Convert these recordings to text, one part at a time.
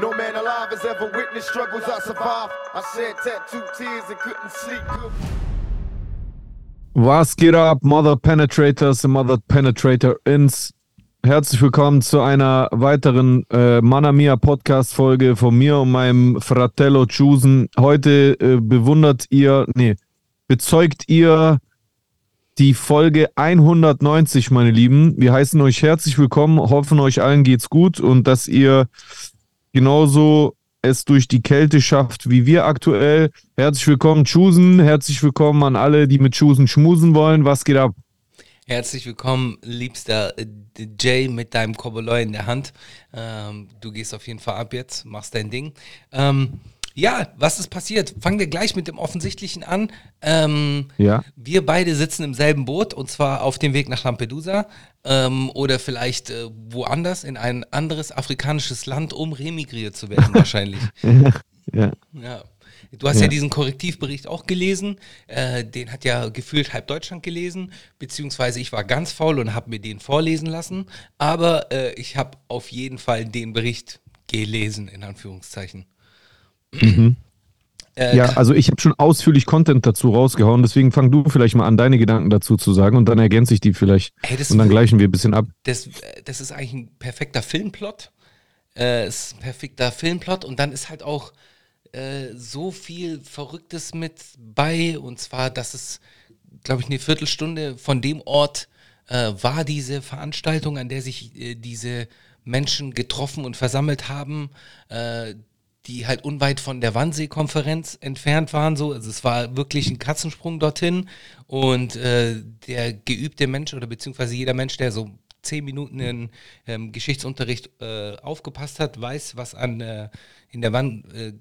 No man alive has ever witnessed struggles I survived. I shed tattooed tears and couldn't sleep. Was geht ab, Mother Penetrators und Mother Penetrator ins? Herzlich willkommen zu einer weiteren äh, Mana Mia Podcast Folge von mir und meinem Fratello Chusen. Heute äh, bewundert ihr, nee, bezeugt ihr die Folge 190, meine Lieben. Wir heißen euch herzlich willkommen, hoffen euch allen geht's gut und dass ihr genauso es durch die Kälte schafft wie wir aktuell. Herzlich willkommen, Chusen. Herzlich willkommen an alle, die mit Chusen schmusen wollen. Was geht ab? Herzlich willkommen, liebster Jay, mit deinem Koboloi in der Hand. Ähm, du gehst auf jeden Fall ab jetzt, machst dein Ding. Ähm, ja, was ist passiert? Fangen wir gleich mit dem Offensichtlichen an. Ähm, Ja. Wir beide sitzen im selben Boot und zwar auf dem Weg nach Lampedusa ähm, oder vielleicht äh, woanders in ein anderes afrikanisches Land, um remigriert zu werden, wahrscheinlich. Ja. Ja. Du hast ja. Ja. diesen Korrektivbericht auch gelesen. Äh, den hat ja gefühlt halb Deutschland gelesen. Beziehungsweise ich war ganz faul und habe mir den vorlesen lassen. Aber äh, ich habe auf jeden Fall den Bericht gelesen, in Anführungszeichen. Äh, Ja, also ich habe schon ausführlich Content dazu rausgehauen, deswegen fang du vielleicht mal an, deine Gedanken dazu zu sagen und dann ergänze ich die vielleicht. Ey, das- und dann gleichen wir ein bisschen ab. das, das ist eigentlich ein perfekter Filmplot. Äh, es ist ein perfekter Filmplot und dann ist halt auch äh, so viel Verrücktes mit bei und zwar, dass es, glaube ich, eine Viertelstunde von dem Ort äh, war diese Veranstaltung, an der sich äh, diese Menschen getroffen und versammelt haben, äh, die halt unweit von der Wannsee-Konferenz entfernt waren. So. Also es war wirklich ein Katzensprung dorthin und äh, der geübte Mensch oder beziehungsweise jeder Mensch, der so zehn Minuten in ähm, Geschichtsunterricht äh, aufgepasst hat, weiß, was an, äh, in der Wann, äh,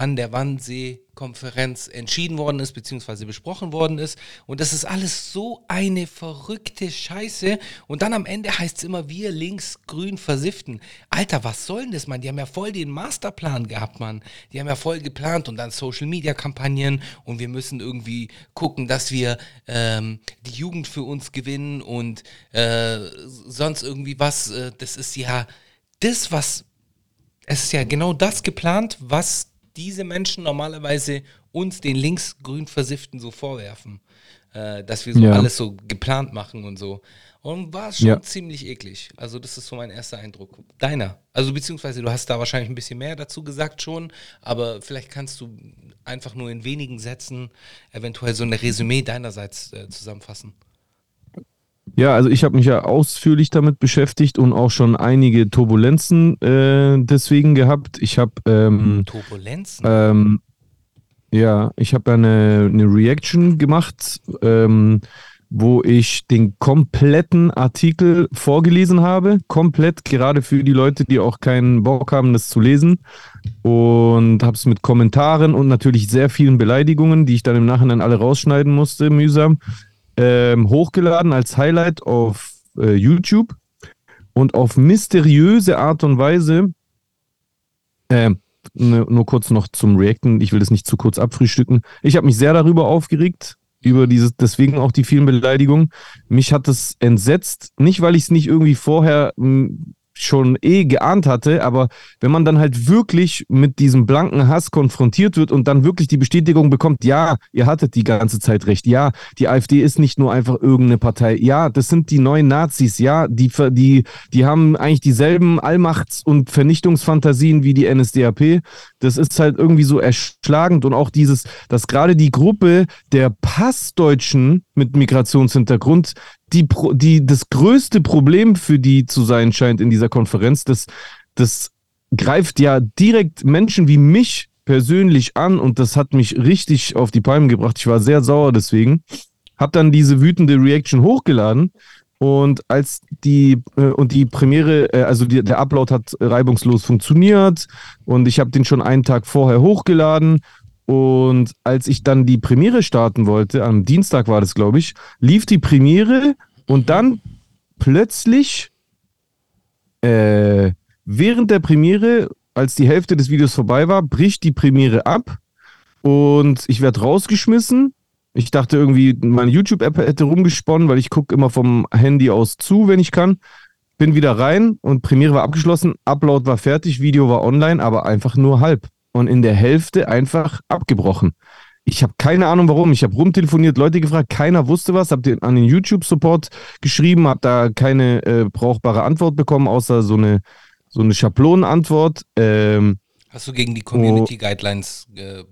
an der Wannsee-Konferenz entschieden worden ist, beziehungsweise besprochen worden ist. Und das ist alles so eine verrückte Scheiße. Und dann am Ende heißt es immer, wir links grün versiften. Alter, was soll denn das, Mann? Die haben ja voll den Masterplan gehabt, Mann. Die haben ja voll geplant und dann Social-Media-Kampagnen und wir müssen irgendwie gucken, dass wir ähm, die Jugend für uns gewinnen und äh, sonst irgendwie was. Äh, das ist ja das, was es ist ja genau das geplant, was diese Menschen normalerweise uns, den linksgrün Versifften, so vorwerfen. Äh, dass wir so Ja. alles so geplant machen und so. Und war schon Ja. ziemlich eklig. Also, das ist so mein erster Eindruck. Deiner. Also, beziehungsweise du hast da wahrscheinlich ein bisschen mehr dazu gesagt schon, aber vielleicht kannst du einfach nur in wenigen Sätzen eventuell so eine Resümee deinerseits äh, zusammenfassen. Ja, also ich habe mich ja ausführlich damit beschäftigt und auch schon einige Turbulenzen äh, deswegen gehabt. Ich habe ähm, Turbulenzen. Ähm, ja, ich habe eine, eine Reaction gemacht, ähm, wo ich den kompletten Artikel vorgelesen habe. Komplett, gerade für die Leute, die auch keinen Bock haben, das zu lesen. Und habe es mit Kommentaren und natürlich sehr vielen Beleidigungen, die ich dann im Nachhinein alle rausschneiden musste, mühsam, ähm, hochgeladen als Highlight auf äh, YouTube. Und auf mysteriöse Art und Weise ähm, ne, nur kurz noch zum Reacten. Ich will das nicht zu kurz abfrühstücken. Ich habe mich sehr darüber aufgeregt, über dieses, deswegen auch die vielen Beleidigungen. Mich hat es entsetzt, nicht weil ich es nicht irgendwie vorher mh, schon eh geahnt hatte, aber wenn man dann halt wirklich mit diesem blanken Hass konfrontiert wird und dann wirklich die Bestätigung bekommt, ja, ihr hattet die ganze Zeit recht, ja, die AfD ist nicht nur einfach irgendeine Partei, ja, das sind die neuen Nazis, ja, die, die, die haben eigentlich dieselben Allmachts- und Vernichtungsfantasien wie die NSDAP. Das ist halt irgendwie so erschlagend und auch dieses, dass gerade die Gruppe der Passdeutschen mit Migrationshintergrund die, die das größte Problem für die zu sein scheint in dieser Konferenz, das, das greift ja direkt Menschen wie mich persönlich an und das hat mich richtig auf die Palmen gebracht. Ich war sehr sauer deswegen. Hab dann diese wütende Reaction hochgeladen und als die äh, und die Premiere, äh, also die, der Upload hat reibungslos funktioniert und ich habe den schon einen Tag vorher hochgeladen und als ich dann die Premiere starten wollte, am Dienstag war das, glaube ich, lief die Premiere und dann plötzlich äh, während der Premiere, als die Hälfte des Videos vorbei war, bricht die Premiere ab und ich werde rausgeschmissen. Ich dachte irgendwie, meine YouTube-App hätte rumgesponnen, weil ich gucke immer vom Handy aus zu, wenn ich kann. bin wieder rein und Premiere war abgeschlossen, Upload war fertig, Video war online, aber einfach nur halb. Und in der Hälfte einfach abgebrochen. Ich habe keine Ahnung warum. Ich habe rumtelefoniert, Leute gefragt, keiner wusste was. Hab den an den YouTube-Support geschrieben, habe da keine äh, brauchbare Antwort bekommen, außer so eine, so eine Schablonenantwort. Ähm, Hast du gegen die Community Guidelines äh,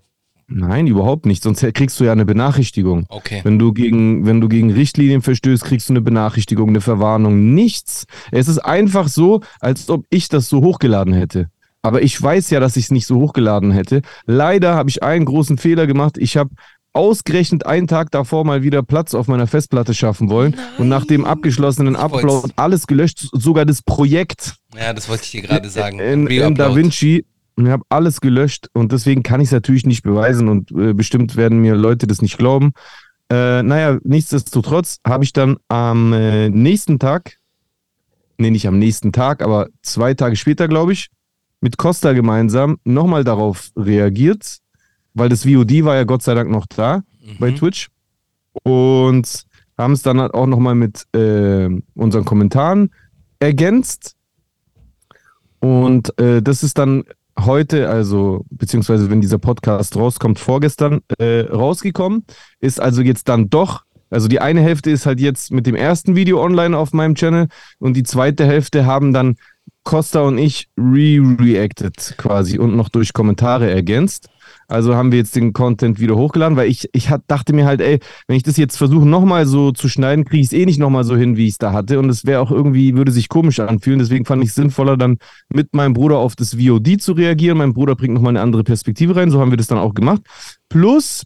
Nein, überhaupt nicht. Sonst kriegst du ja eine Benachrichtigung. Okay. Wenn du gegen, wenn du gegen Richtlinien verstößt, kriegst du eine Benachrichtigung, eine Verwarnung. Nichts. Es ist einfach so, als ob ich das so hochgeladen hätte. Aber ich weiß ja, dass ich es nicht so hochgeladen hätte. Leider habe ich einen großen Fehler gemacht. Ich habe ausgerechnet einen Tag davor mal wieder Platz auf meiner Festplatte schaffen wollen Nein. und nach dem abgeschlossenen Upload alles gelöscht, sogar das Projekt Ja, das wollte ich dir gerade sagen. in, in. DaVinci. Ich habe alles gelöscht und deswegen kann ich es natürlich nicht beweisen und äh, bestimmt werden mir Leute das nicht glauben. Äh, naja, nichtsdestotrotz habe ich dann am äh, nächsten Tag, nee, nicht am nächsten Tag, aber zwei Tage später, glaube ich, mit Costa gemeinsam nochmal darauf reagiert, weil das VOD war ja Gott sei Dank noch da bei Mhm. Twitch und haben es dann halt auch nochmal mit äh, unseren Kommentaren ergänzt. Und äh, das ist dann heute, also beziehungsweise wenn dieser Podcast rauskommt, vorgestern äh, rausgekommen. Ist also jetzt dann doch, also die eine Hälfte ist halt jetzt mit dem ersten Video online auf meinem Channel und die zweite Hälfte haben dann Costa und ich re-reacted quasi und noch durch Kommentare ergänzt. Also haben wir jetzt den Content wieder hochgeladen, weil ich, ich hat, dachte mir halt, ey, wenn ich das jetzt versuche nochmal so zu schneiden, kriege ich es eh nicht nochmal so hin, wie ich es da hatte. Und es wäre auch irgendwie, würde sich komisch anfühlen. Deswegen fand ich es sinnvoller, dann mit meinem Bruder auf das VOD zu reagieren. Mein Bruder bringt nochmal eine andere Perspektive rein. So haben wir das dann auch gemacht. Plus,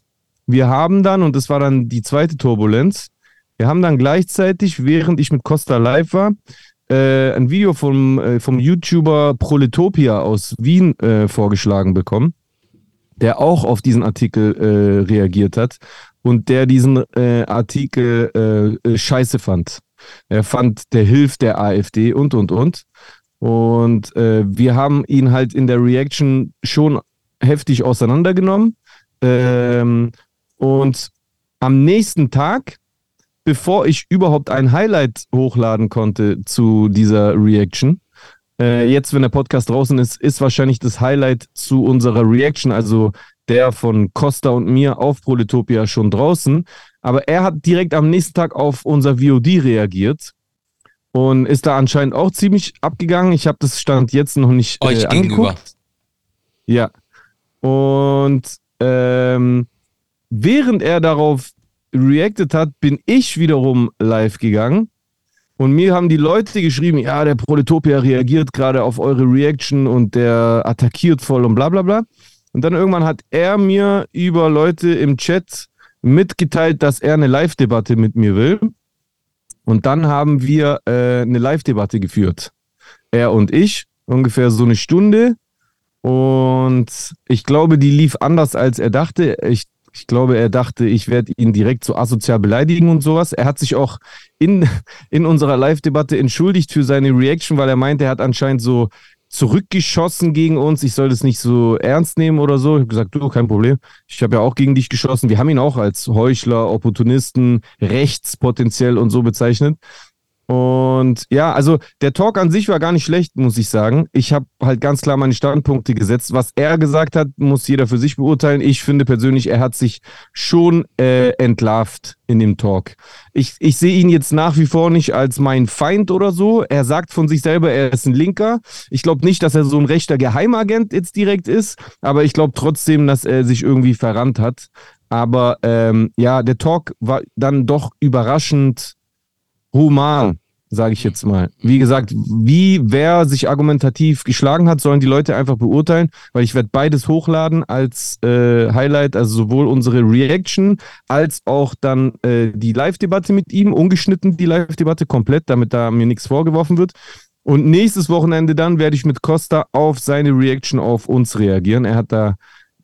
wir haben dann, und das war dann die zweite Turbulenz, wir haben dann gleichzeitig, während ich mit Costa live war, äh, ein Video vom, äh, vom YouTuber Proletopia aus Wien äh, vorgeschlagen bekommen, der auch auf diesen Artikel äh, reagiert hat und der diesen äh, Artikel äh, scheiße fand. Er fand, der hilft der AfD und, und, und. Und wir haben ihn halt in der Reaction schon heftig auseinandergenommen. Ähm, und am nächsten Tag, bevor ich überhaupt ein Highlight hochladen konnte zu dieser Reaction, äh, jetzt, wenn der Podcast draußen ist, ist wahrscheinlich das Highlight zu unserer Reaction, also der von Costa und mir auf Proletopia schon draußen. Aber er hat direkt am nächsten Tag auf unser VOD reagiert und ist da anscheinend auch ziemlich abgegangen. Ich habe das Stand jetzt noch nicht äh, Euch gegenüber. angeguckt. Ja. Und ähm, während er darauf reacted hat, bin ich wiederum live gegangen. Und mir haben die Leute geschrieben, ja, der Proletopia reagiert gerade auf eure Reaction und der attackiert voll und bla bla bla. Und dann irgendwann hat er mir über Leute im Chat mitgeteilt, dass er eine Live-Debatte mit mir will. Und dann haben wir äh, eine Live-Debatte geführt. Er und ich, ungefähr so eine Stunde. Und ich glaube, die lief anders, als er dachte. Ich, ich glaube, er dachte, ich werde ihn direkt so asozial beleidigen und sowas. Er hat sich auch in, in unserer Live-Debatte entschuldigt für seine Reaction, weil er meinte, er hat anscheinend so zurückgeschossen gegen uns. Ich soll das nicht so ernst nehmen oder so. Ich habe gesagt, du, kein Problem. Ich habe ja auch gegen dich geschossen. Wir haben ihn auch als Heuchler, Opportunisten, rechts potenziell und so bezeichnet. Und ja, also der Talk an sich war gar nicht schlecht, muss ich sagen. Ich habe halt ganz klar meine Standpunkte gesetzt. Was er gesagt hat, muss jeder für sich beurteilen. Ich finde persönlich, er hat sich schon äh, entlarvt in dem Talk. Ich, ich sehe ihn jetzt nach wie vor nicht als mein Feind oder so. Er sagt von sich selber, er ist ein Linker. Ich glaube nicht, dass er so ein rechter Geheimagent jetzt direkt ist, aber ich glaube trotzdem, dass er sich irgendwie verrannt hat. Aber ähm, ja, der Talk war dann doch überraschend human, sage ich jetzt mal. Wie gesagt, wie wer sich argumentativ geschlagen hat, sollen die Leute einfach beurteilen, weil ich werde beides hochladen als äh, Highlight, also sowohl unsere Reaction als auch dann äh, die Live-Debatte mit ihm, ungeschnitten die Live-Debatte komplett, damit da mir nichts vorgeworfen wird. Und nächstes Wochenende dann werde ich mit Costa auf seine Reaction auf uns reagieren. Er hat da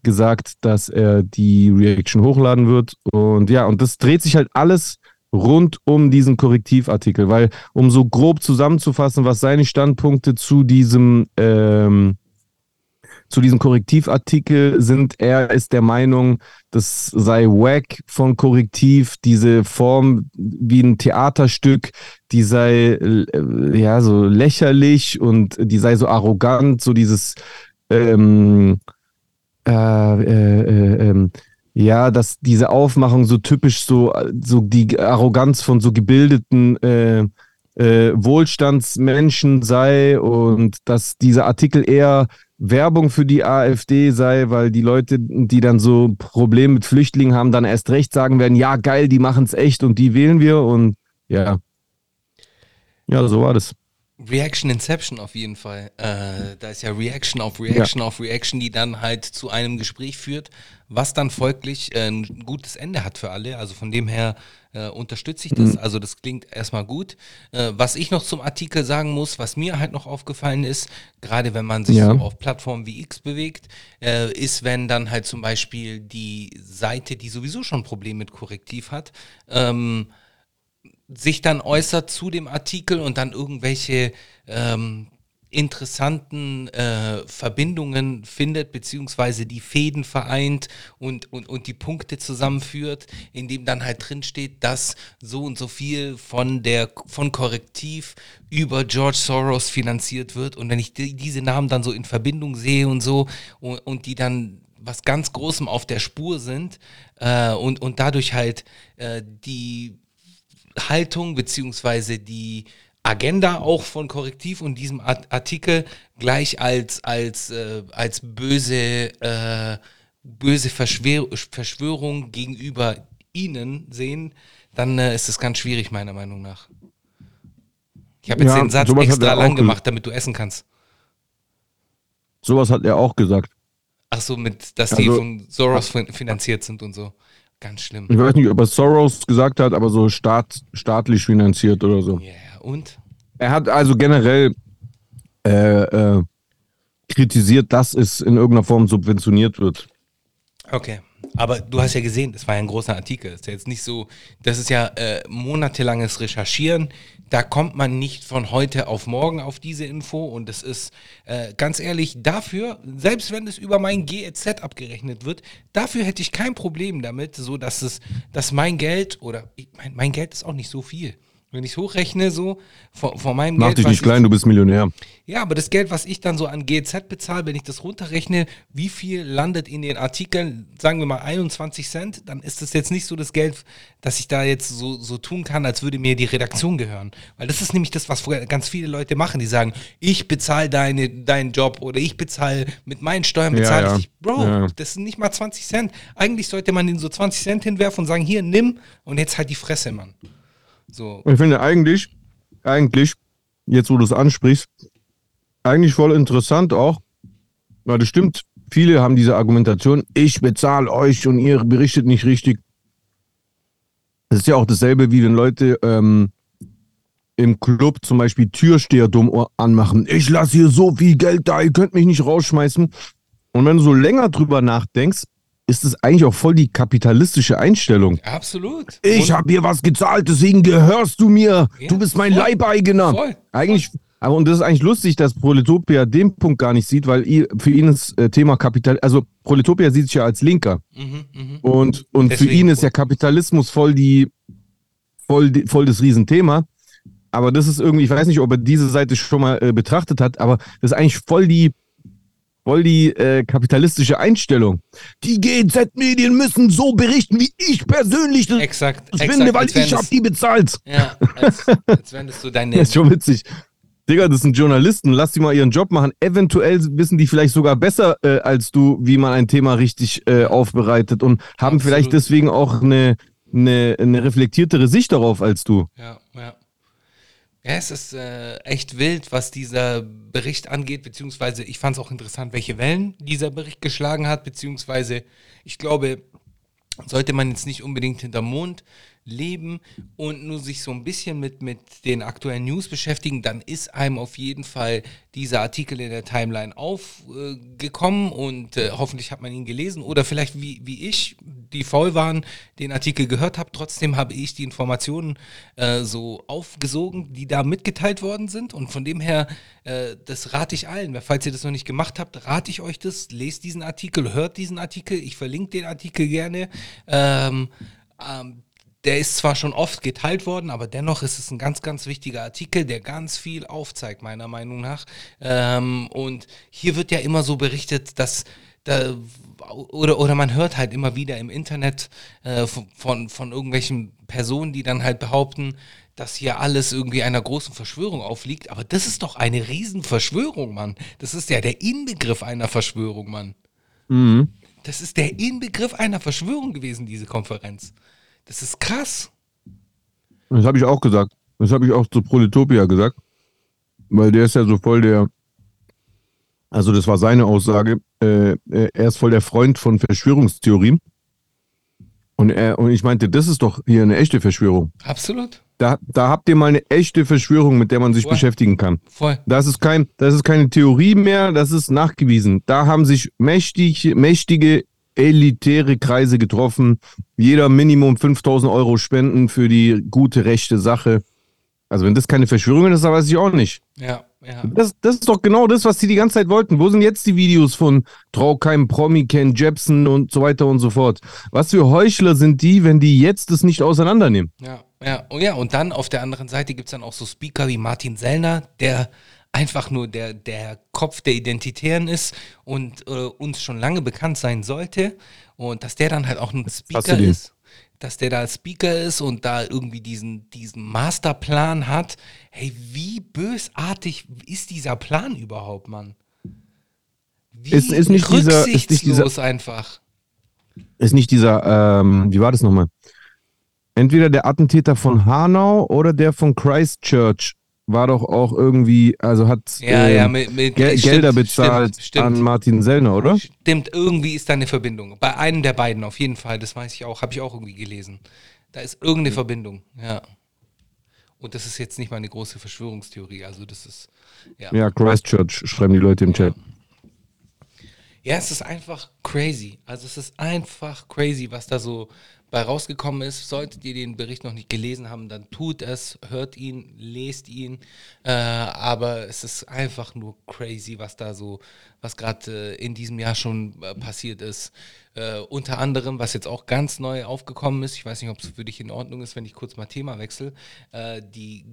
gesagt, dass er die Reaction hochladen wird. Und ja, und das dreht sich halt alles rund um diesen Korrektivartikel, weil um so grob zusammenzufassen, was seine Standpunkte zu diesem ähm, zu diesem Korrektivartikel sind, er ist der Meinung, das sei wack von Korrektiv, diese Form wie ein Theaterstück, die sei äh, ja so lächerlich und die sei so arrogant, so dieses ähm, äh, äh, äh, ähm, ja, dass diese Aufmachung so typisch so, so die Arroganz von so gebildeten äh, äh, Wohlstandsmenschen sei und dass dieser Artikel eher Werbung für die AfD sei, weil die Leute, die dann so Probleme mit Flüchtlingen haben, dann erst recht sagen werden, ja geil, die machen es echt und die wählen wir und ja. Ja, so war das. Reaction Inception auf jeden Fall. Äh, da ist ja Reaction auf Reaction ja. auf Reaction, die dann halt zu einem Gespräch führt, was dann folglich äh, ein gutes Ende hat für alle. Also von dem her äh, unterstütze ich das. Mhm. Also das klingt erstmal gut. Äh, was ich noch zum Artikel sagen muss, was mir halt noch aufgefallen ist, gerade wenn man sich ja. so auf Plattformen wie X bewegt, äh, ist, wenn dann halt zum Beispiel die Seite, die sowieso schon ein Problem mit Korrektiv hat, ähm, sich dann äußert zu dem Artikel und dann irgendwelche ähm, interessanten äh, Verbindungen findet, beziehungsweise die Fäden vereint und, und, und die Punkte zusammenführt, in dem dann halt drin steht, dass so und so viel von der von Korrektiv über George Soros finanziert wird. Und wenn ich die, diese Namen dann so in Verbindung sehe und so und, und die dann was ganz Großem auf der Spur sind äh, und, und dadurch halt äh, die Haltung beziehungsweise die Agenda auch von Korrektiv und diesem Artikel gleich als, als, äh, als böse, äh, böse Verschwör Verschwörung gegenüber ihnen sehen, dann äh, ist es ganz schwierig, meiner Meinung nach. Ich habe jetzt ja, den Satz extra lang gemacht, damit du essen kannst. Sowas hat er auch gesagt. Ach so, mit, dass also, die von Soros finanziert sind und so. Ganz schlimm. Ich weiß nicht, ob er Soros gesagt hat, aber so staat, staatlich finanziert oder so. Ja, yeah. und? Er hat also generell äh, äh, kritisiert, dass es in irgendeiner Form subventioniert wird. Okay. Aber du hast ja gesehen, das war ja ein großer Artikel. Das ist ja jetzt nicht so, das ist ja äh, monatelanges Recherchieren. Da kommt man nicht von heute auf morgen auf diese Info. Und das ist äh, ganz ehrlich, dafür, selbst wenn es über mein GEZ abgerechnet wird, dafür hätte ich kein Problem damit, so dass es, dass mein Geld oder ich, mein, mein Geld ist auch nicht so viel. Wenn ich es hochrechne, so von, von meinem Mach Geld. Mach dich nicht klein, du bist Millionär. Ja, aber das Geld, was ich dann so an GZ bezahle, wenn ich das runterrechne, wie viel landet in den Artikeln, sagen wir mal 21 Cent, dann ist das jetzt nicht so das Geld, dass ich da jetzt so, so tun kann, als würde mir die Redaktion gehören. Weil das ist nämlich das, was ganz viele Leute machen. Die sagen, ich bezahle deine, deinen Job oder ich bezahle mit meinen Steuern bezahle ja, ja. ich. Bro, ja. das sind nicht mal 20 Cent. Eigentlich sollte man den so 20 Cent hinwerfen und sagen, hier, nimm und jetzt halt die Fresse, Mann. So. Ich finde eigentlich, eigentlich, jetzt wo du es ansprichst, eigentlich voll interessant auch, weil das stimmt, viele haben diese Argumentation, ich bezahle euch und ihr berichtet nicht richtig. Das ist ja auch dasselbe, wie wenn Leute ähm, im Club zum Beispiel Türsteher dumm anmachen. Ich lasse hier so viel Geld da, ihr könnt mich nicht rausschmeißen. Und wenn du so länger drüber nachdenkst, ist es eigentlich auch voll die kapitalistische Einstellung. Absolut. Ich habe hier was gezahlt, deswegen gehörst du mir. Ja, du bist mein voll, Leibeigener. Voll, eigentlich, aber und das ist eigentlich lustig, dass Proletopia den Punkt gar nicht sieht, weil für ihn das äh, Thema Kapital, also Proletopia sieht sich ja als Linker. Mhm, mh. Und, und für ihn ist ja Kapitalismus voll die, voll, die, voll das Riesenthema. Aber das ist irgendwie, ich weiß nicht, ob er diese Seite schon mal äh, betrachtet hat, aber das ist eigentlich voll die voll die äh, kapitalistische Einstellung. Die GZ-Medien müssen so berichten, wie ich persönlich das, exakt, finde, weil ich habe die bezahlt. Ja, als, als wendest du deine... Das ist schon witzig. Digga, das sind Journalisten, lass die mal ihren Job machen. Eventuell wissen die vielleicht sogar besser äh, als du, wie man ein Thema richtig äh, aufbereitet und haben Absolut. vielleicht deswegen auch eine, eine, eine reflektiertere Sicht darauf als du. Ja, ja. Ja, es ist äh, echt wild, was dieser Bericht angeht, beziehungsweise ich fand es auch interessant, welche Wellen dieser Bericht geschlagen hat, beziehungsweise ich glaube, sollte man jetzt nicht unbedingt hinterm Mond leben und nur sich so ein bisschen mit, mit den aktuellen News beschäftigen, dann ist einem auf jeden Fall dieser Artikel in der Timeline aufgekommen äh, und äh, hoffentlich hat man ihn gelesen oder vielleicht wie, wie ich, die faul waren, den Artikel gehört habe. Trotzdem habe ich die Informationen äh, so aufgesogen, die da mitgeteilt worden sind und von dem her, äh, das rate ich allen. Falls ihr das noch nicht gemacht habt, rate ich euch das. Lest diesen Artikel, hört diesen Artikel. Ich verlinke den Artikel gerne. Ähm, ähm, der ist zwar schon oft geteilt worden, aber dennoch ist es ein ganz, ganz wichtiger Artikel, der ganz viel aufzeigt, meiner Meinung nach. Ähm, und hier wird ja immer so berichtet, dass da, oder, oder man hört halt immer wieder im Internet äh, von, von irgendwelchen Personen, die dann halt behaupten, dass hier alles irgendwie einer großen Verschwörung aufliegt. Aber das ist doch eine Riesenverschwörung, Mann. Das ist ja der Inbegriff einer Verschwörung, Mann. Mhm. Das ist der Inbegriff einer Verschwörung gewesen, diese Konferenz. Das ist krass. Das habe ich auch gesagt. Das habe ich auch zu Proletopia gesagt. Weil der ist ja so voll der, also das war seine Aussage, äh, äh, er ist voll der Freund von Verschwörungstheorien. Und, er, und ich meinte, das ist doch hier eine echte Verschwörung. Absolut. Da, da habt ihr mal eine echte Verschwörung, mit der man sich Voll. beschäftigen kann. Voll. Das ist, kein, das ist keine Theorie mehr, das ist nachgewiesen. Da haben sich mächtig, mächtige, elitäre Kreise getroffen. Jeder Minimum 5000 Euro spenden für die gute, rechte Sache. Also wenn das keine Verschwörung ist, dann weiß ich auch nicht. Ja, ja. Das, das ist doch genau das, was die die ganze Zeit wollten. Wo sind jetzt die Videos von Traukeim, Promi, Ken Jepsen und so weiter und so fort? Was für Heuchler sind die, wenn die jetzt das nicht auseinandernehmen? Ja, ja. Oh ja, und dann auf der anderen Seite gibt es dann auch so Speaker wie Martin Sellner, der einfach nur der, der Kopf der Identitären ist und äh, uns schon lange bekannt sein sollte. Und dass der dann halt auch ein Speaker ist dass der da Speaker ist und da irgendwie diesen, diesen Masterplan hat. Hey, wie bösartig ist dieser Plan überhaupt, Mann? Wie ist, ist nicht dieser, ist nicht dieser, einfach. Ist nicht dieser, ähm, wie war das nochmal? Entweder der Attentäter von Hanau oder der von Christchurch war doch auch irgendwie, also hat ja, ähm, ja, mit, mit, Gel stimmt, Gelder bezahlt stimmt, stimmt. an Martin Sellner, oder? Stimmt, irgendwie ist da eine Verbindung. Bei einem der beiden auf jeden Fall, das weiß ich auch, habe ich auch irgendwie gelesen. Da ist irgendeine Verbindung, ja. Und das ist jetzt nicht mal eine große Verschwörungstheorie, also das ist, ja. Ja, Christchurch, schreiben die Leute im Chat. Ja, es ist einfach crazy. Also es ist einfach crazy, was da so bei rausgekommen ist. Solltet ihr den Bericht noch nicht gelesen haben, dann tut es, hört ihn, lest ihn. Äh, aber es ist einfach nur crazy, was da so, was gerade äh, in diesem Jahr schon äh, passiert ist. Äh, unter anderem, was jetzt auch ganz neu aufgekommen ist, ich weiß nicht, ob es für dich in Ordnung ist, wenn ich kurz mal Thema wechsle, äh, die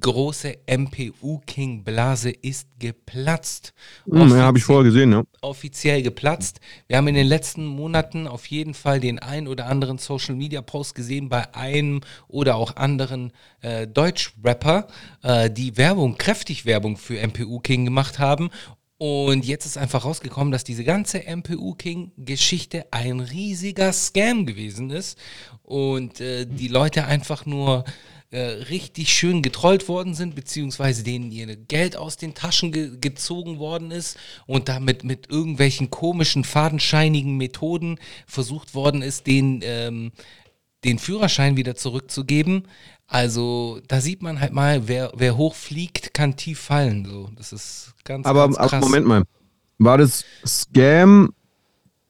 große MPU-King-Blase ist geplatzt. Hm, ja, habe ich vorher gesehen, ja. Offiziell geplatzt. Wir haben in den letzten Monaten auf jeden Fall den ein oder anderen Social-Media-Post gesehen bei einem oder auch anderen äh, Deutsch-Rapper, äh, die Werbung, kräftig Werbung für MPU-King gemacht haben und jetzt ist einfach rausgekommen, dass diese ganze MPU King-Geschichte ein riesiger Scam gewesen ist und äh, die Leute einfach nur äh, richtig schön getrollt worden sind, beziehungsweise denen ihr Geld aus den Taschen ge gezogen worden ist und damit mit irgendwelchen komischen, fadenscheinigen Methoden versucht worden ist, den, ähm, den Führerschein wieder zurückzugeben. Also da sieht man halt mal, wer, wer hoch fliegt, kann tief fallen. So, das ist ganz, aber, ganz krass. Aber Moment mal, war das Scam?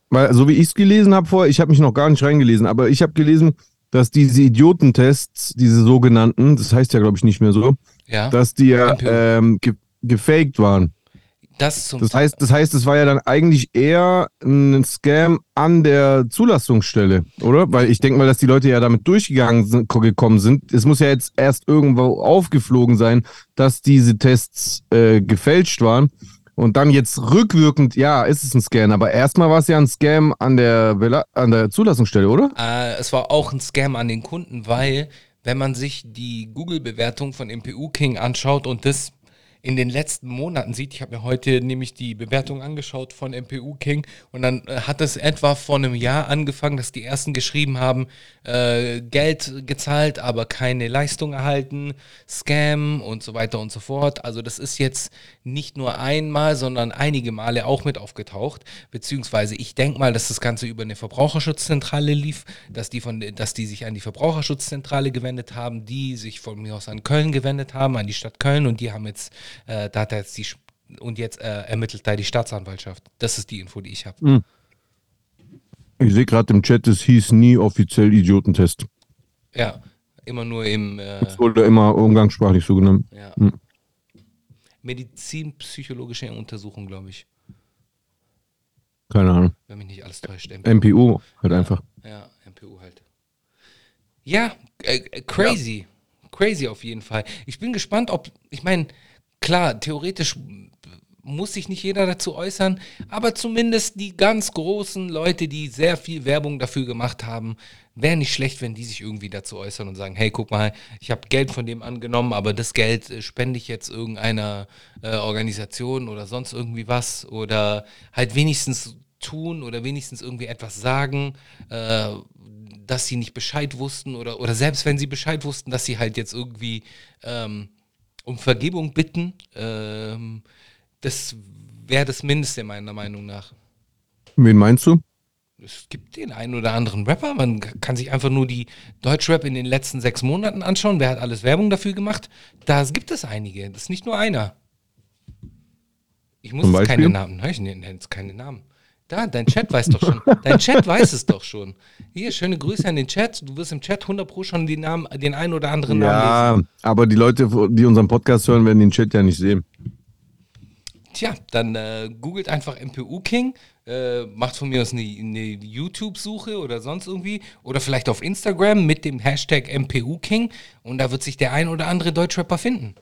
Weil so wie ich es gelesen habe vorher, ich habe mich noch gar nicht reingelesen, aber ich habe gelesen, dass diese Idiotentests, diese sogenannten, das heißt ja glaube ich nicht mehr so, ja. dass die ja ähm, ge gefaked waren. Das, das heißt, das heißt, es war ja dann eigentlich eher ein Scam an der Zulassungsstelle, oder? Weil ich denke mal, dass die Leute ja damit durchgegangen sind, gekommen sind. Es muss ja jetzt erst irgendwo aufgeflogen sein, dass diese Tests äh, gefälscht waren. Und dann jetzt rückwirkend, ja, ist es ein Scam, aber erstmal war es ja ein Scam an der, an der Zulassungsstelle, oder? Äh, es war auch ein Scam an den Kunden, weil wenn man sich die Google-Bewertung von MPU King anschaut und das in den letzten Monaten sieht, ich habe mir heute nämlich die Bewertung angeschaut von MPU King und dann äh, hat es etwa vor einem Jahr angefangen, dass die ersten geschrieben haben, äh, Geld gezahlt, aber keine Leistung erhalten, Scam und so weiter und so fort. Also das ist jetzt nicht nur einmal, sondern einige Male auch mit aufgetaucht, beziehungsweise ich denke mal, dass das Ganze über eine Verbraucherschutzzentrale lief, dass die, von, dass die sich an die Verbraucherschutzzentrale gewendet haben, die sich von mir aus an Köln gewendet haben, an die Stadt Köln und die haben jetzt äh, da hat er jetzt die und jetzt äh, ermittelt da die Staatsanwaltschaft. Das ist die Info, die ich habe. Mhm. Ich sehe gerade im Chat, es hieß nie offiziell Idiotentest. Ja, immer nur im. Äh, das wurde immer umgangssprachlich so genannt. Ja. Mhm. Medizinpsychologische Untersuchung, glaube ich. Keine Ahnung. Wenn mich nicht alles täuscht. MPU, MPU halt ja, einfach. Ja, MPU halt. Ja, äh, crazy. Ja. Crazy auf jeden Fall. Ich bin gespannt, ob, ich meine, klar, theoretisch muss sich nicht jeder dazu äußern, aber zumindest die ganz großen Leute, die sehr viel Werbung dafür gemacht haben, wäre nicht schlecht, wenn die sich irgendwie dazu äußern und sagen, hey, guck mal, ich habe Geld von dem angenommen, aber das Geld äh, spende ich jetzt irgendeiner äh, Organisation oder sonst irgendwie was oder halt wenigstens tun oder wenigstens irgendwie etwas sagen, äh, dass sie nicht Bescheid wussten oder, oder selbst wenn sie Bescheid wussten, dass sie halt jetzt irgendwie ähm, um Vergebung bitten. Ähm, das wäre das Mindeste meiner Meinung nach. Wen meinst du? Es gibt den einen oder anderen Rapper. Man kann sich einfach nur die Deutschrap in den letzten sechs Monaten anschauen. Wer hat alles Werbung dafür gemacht? Da gibt es einige. Das ist nicht nur einer. Ich muss jetzt keine Namen. Ich nenne jetzt keine Namen. Da, dein Chat weiß doch schon. Dein Chat weiß es doch schon. Hier, schöne Grüße an den Chat. Du wirst im Chat 100 Pro schon den, Namen, den einen oder anderen ja, Namen lesen. Ja, aber die Leute, die unseren Podcast hören, werden den Chat ja nicht sehen. Tja, dann äh, googelt einfach MPU King, äh, macht von mir aus eine, eine YouTube-Suche oder sonst irgendwie oder vielleicht auf Instagram mit dem Hashtag MPU King und da wird sich der ein oder andere Deutschrapper finden.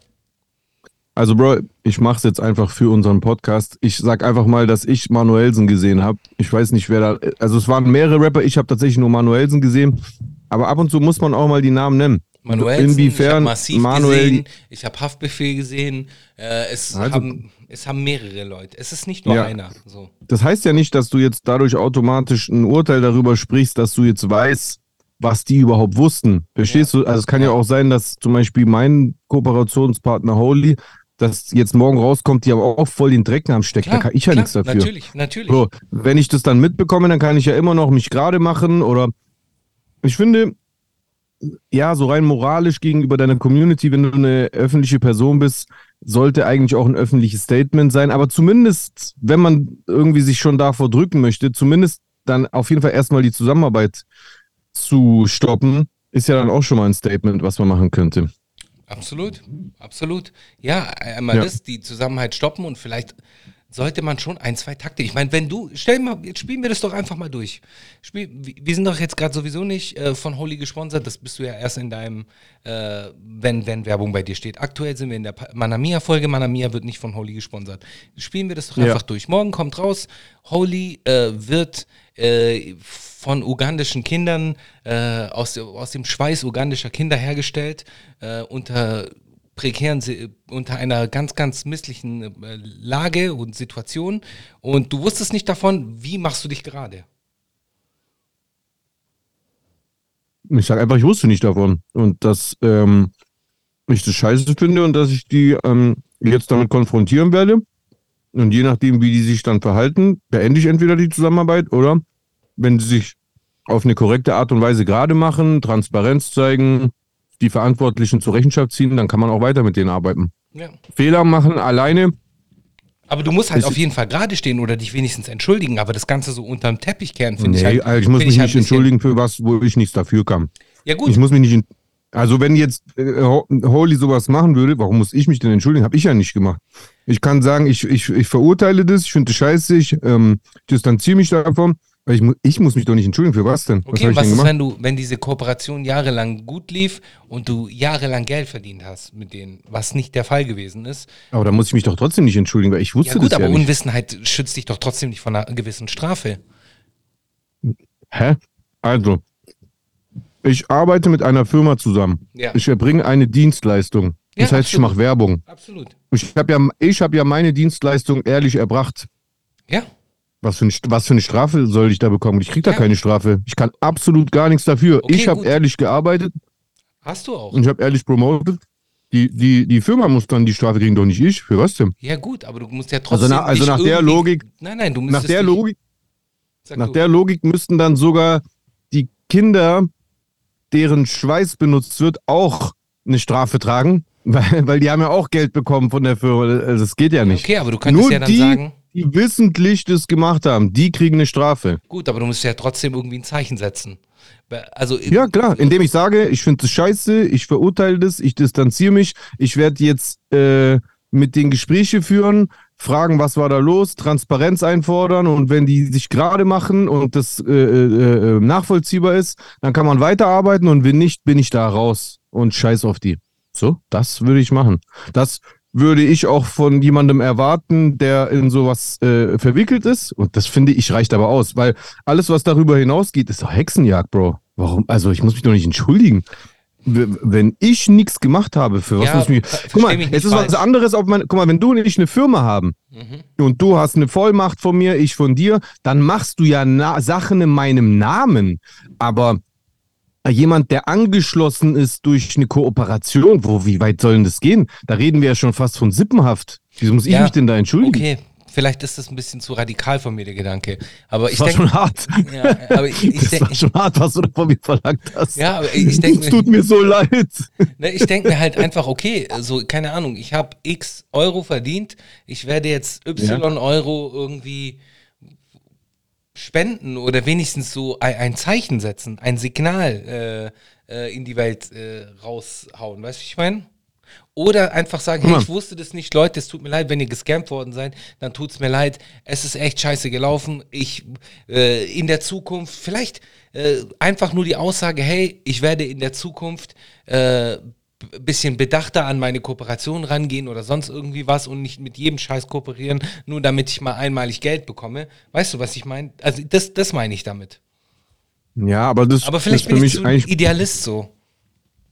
Also, Bro, ich mach's jetzt einfach für unseren Podcast. Ich sag einfach mal, dass ich Manuelsen gesehen habe. Ich weiß nicht, wer da. Also, es waren mehrere Rapper. Ich habe tatsächlich nur Manuelsen gesehen. Aber ab und zu muss man auch mal die Namen nennen. Manuelsen, Inwiefern ich Massiv Manuel gesehen, ich habe Haftbefehl gesehen. Äh, es, also, haben, es haben mehrere Leute. Es ist nicht nur ja. einer. So. Das heißt ja nicht, dass du jetzt dadurch automatisch ein Urteil darüber sprichst, dass du jetzt weißt, was die überhaupt wussten. Verstehst ja. du? Also es kann ja. ja auch sein, dass zum Beispiel mein Kooperationspartner Holy dass jetzt morgen rauskommt, die aber auch voll den Dreck am Steck. Klar, da kann ich ja klar, nichts dafür. Natürlich, natürlich. So, wenn ich das dann mitbekomme, dann kann ich ja immer noch mich gerade machen oder ich finde, ja, so rein moralisch gegenüber deiner Community, wenn du eine öffentliche Person bist, sollte eigentlich auch ein öffentliches Statement sein. Aber zumindest, wenn man irgendwie sich schon davor drücken möchte, zumindest dann auf jeden Fall erstmal die Zusammenarbeit zu stoppen, ist ja dann auch schon mal ein Statement, was man machen könnte. Absolut, absolut. Ja, einmal ja. das, die Zusammenhalt stoppen und vielleicht sollte man schon ein, zwei Takte. Ich meine, wenn du, stell mal, jetzt spielen wir das doch einfach mal durch. Spiel, wir sind doch jetzt gerade sowieso nicht äh, von Holy gesponsert, das bist du ja erst in deinem, äh, wenn, wenn Werbung bei dir steht. Aktuell sind wir in der Manamia-Folge, Manamia wird nicht von Holy gesponsert. Spielen wir das doch ja. einfach durch. Morgen kommt raus, Holy äh, wird äh, von ugandischen Kindern, äh, aus, aus dem Schweiß ugandischer Kinder hergestellt, äh, unter prekären, unter einer ganz, ganz misslichen äh, Lage und Situation. Und du wusstest nicht davon, wie machst du dich gerade? Ich sage einfach, ich wusste nicht davon. Und dass ähm, ich das scheiße finde und dass ich die ähm, jetzt damit konfrontieren werde. Und je nachdem, wie die sich dann verhalten, beende ich entweder die Zusammenarbeit oder wenn sie sich auf eine korrekte Art und Weise gerade machen, Transparenz zeigen, die Verantwortlichen zur Rechenschaft ziehen, dann kann man auch weiter mit denen arbeiten. Ja. Fehler machen alleine. Aber du musst halt auf jeden Fall gerade stehen oder dich wenigstens entschuldigen, aber das Ganze so unterm Teppich kehren, finde nee, ich halt. Ich muss mich halt nicht entschuldigen für was, wo ich nichts dafür kann. Ja, gut. Ich muss mich nicht. Also, wenn jetzt äh, Holy sowas machen würde, warum muss ich mich denn entschuldigen? Habe ich ja nicht gemacht. Ich kann sagen, ich, ich, ich verurteile das, ich finde das scheiße, ich ähm, distanziere mich davon. Ich, mu ich, muss mich doch nicht entschuldigen, für was denn? Okay, was, was ist, wenn du, wenn diese Kooperation jahrelang gut lief und du jahrelang Geld verdient hast mit denen, was nicht der Fall gewesen ist? Aber da muss ich mich doch trotzdem nicht entschuldigen, weil ich wusste ja, gut, das ja aber nicht. Unwissenheit schützt dich doch trotzdem nicht von einer gewissen Strafe. Hä? Also, ich arbeite mit einer Firma zusammen. Ja. Ich erbringe eine Dienstleistung. Ja, das heißt, ich absolut. mache Werbung. Absolut. Ich habe ja, ich hab ja meine Dienstleistung ehrlich erbracht. Ja. Was für, eine, was für eine Strafe soll ich da bekommen? Ich krieg da Ja. keine Strafe. Ich kann absolut gar nichts dafür. Okay, ich habe ehrlich gearbeitet Hast du auch. und ich habe ehrlich promotet. Die, die, die Firma muss dann die Strafe kriegen, doch nicht ich. Für was denn? Ja, gut, aber du musst ja trotzdem. nach- also dich nach der Logik- Nein, nein, du Nach müsstest. der Logik, Sag nach du. der Logik müssten dann sogar die Kinder, deren Schweiß benutzt wird, auch eine Strafe tragen, weil, weil die haben ja auch Geld bekommen von der Firma. Also Das geht ja nicht. Okay, aber du könntest Nur ja dann die, sagen. Die wissentlich das gemacht haben, die kriegen eine Strafe. Gut, aber du musst ja trotzdem irgendwie ein Zeichen setzen. Also, Ja, klar, indem ich sage, ich finde es scheiße, ich verurteile das, ich distanziere mich, ich werde jetzt äh, mit den Gespräche führen, fragen, was war da los, Transparenz einfordern und wenn die sich gerade machen und das äh, äh, äh, nachvollziehbar ist, dann kann man weiterarbeiten und wenn nicht, bin ich da raus und scheiß auf die. So, das würde ich machen. Das würde ich auch von jemandem erwarten, der in sowas äh, verwickelt ist. Und das finde ich reicht aber aus, weil alles, was darüber hinausgeht, ist doch Hexenjagd, Bro. Warum? Also ich muss mich doch nicht entschuldigen. Wenn ich nichts gemacht habe, für was Ja, muss ich mich. ver- Guck mal, es ist was falsch. anderes, ob man. Guck mal, wenn du und ich eine Firma haben Mhm. und du hast eine Vollmacht von mir, ich von dir, dann machst du ja Sachen in meinem Namen. Aber jemand, der angeschlossen ist durch eine Kooperation, wo, wie weit soll denn das gehen? Da reden wir ja schon fast von Sippenhaft. Wieso muss ich Ja, mich denn da entschuldigen? Okay, vielleicht ist das ein bisschen zu radikal von mir, der Gedanke. Aber ich Das war denke. schon hart. Ja, aber ich, ich das war schon hart, was du da von mir verlangt hast. Ja, aber ich denke Es tut mir so leid. Ne, ich denke mir halt einfach, okay, so, keine Ahnung, ich habe x Euro verdient, ich werde jetzt y Euro irgendwie spenden oder wenigstens so ein, ein Zeichen setzen, ein Signal äh, äh, in die Welt äh, raushauen. Weißt du, ich meine? Oder einfach sagen, hey, ich wusste das nicht, Leute, es tut mir leid, wenn ihr gescampt worden seid, dann tut es mir leid, es ist echt scheiße gelaufen. Ich äh, in der Zukunft, vielleicht äh, einfach nur die Aussage, hey, ich werde in der Zukunft äh, bisschen bedachter an meine Kooperation rangehen oder sonst irgendwie was und nicht mit jedem Scheiß kooperieren, nur damit ich mal einmalig Geld bekomme. Weißt du, was ich meine? Also das, das meine ich damit. Ja, aber das Aber vielleicht für bin ich eigentlich. Idealist so.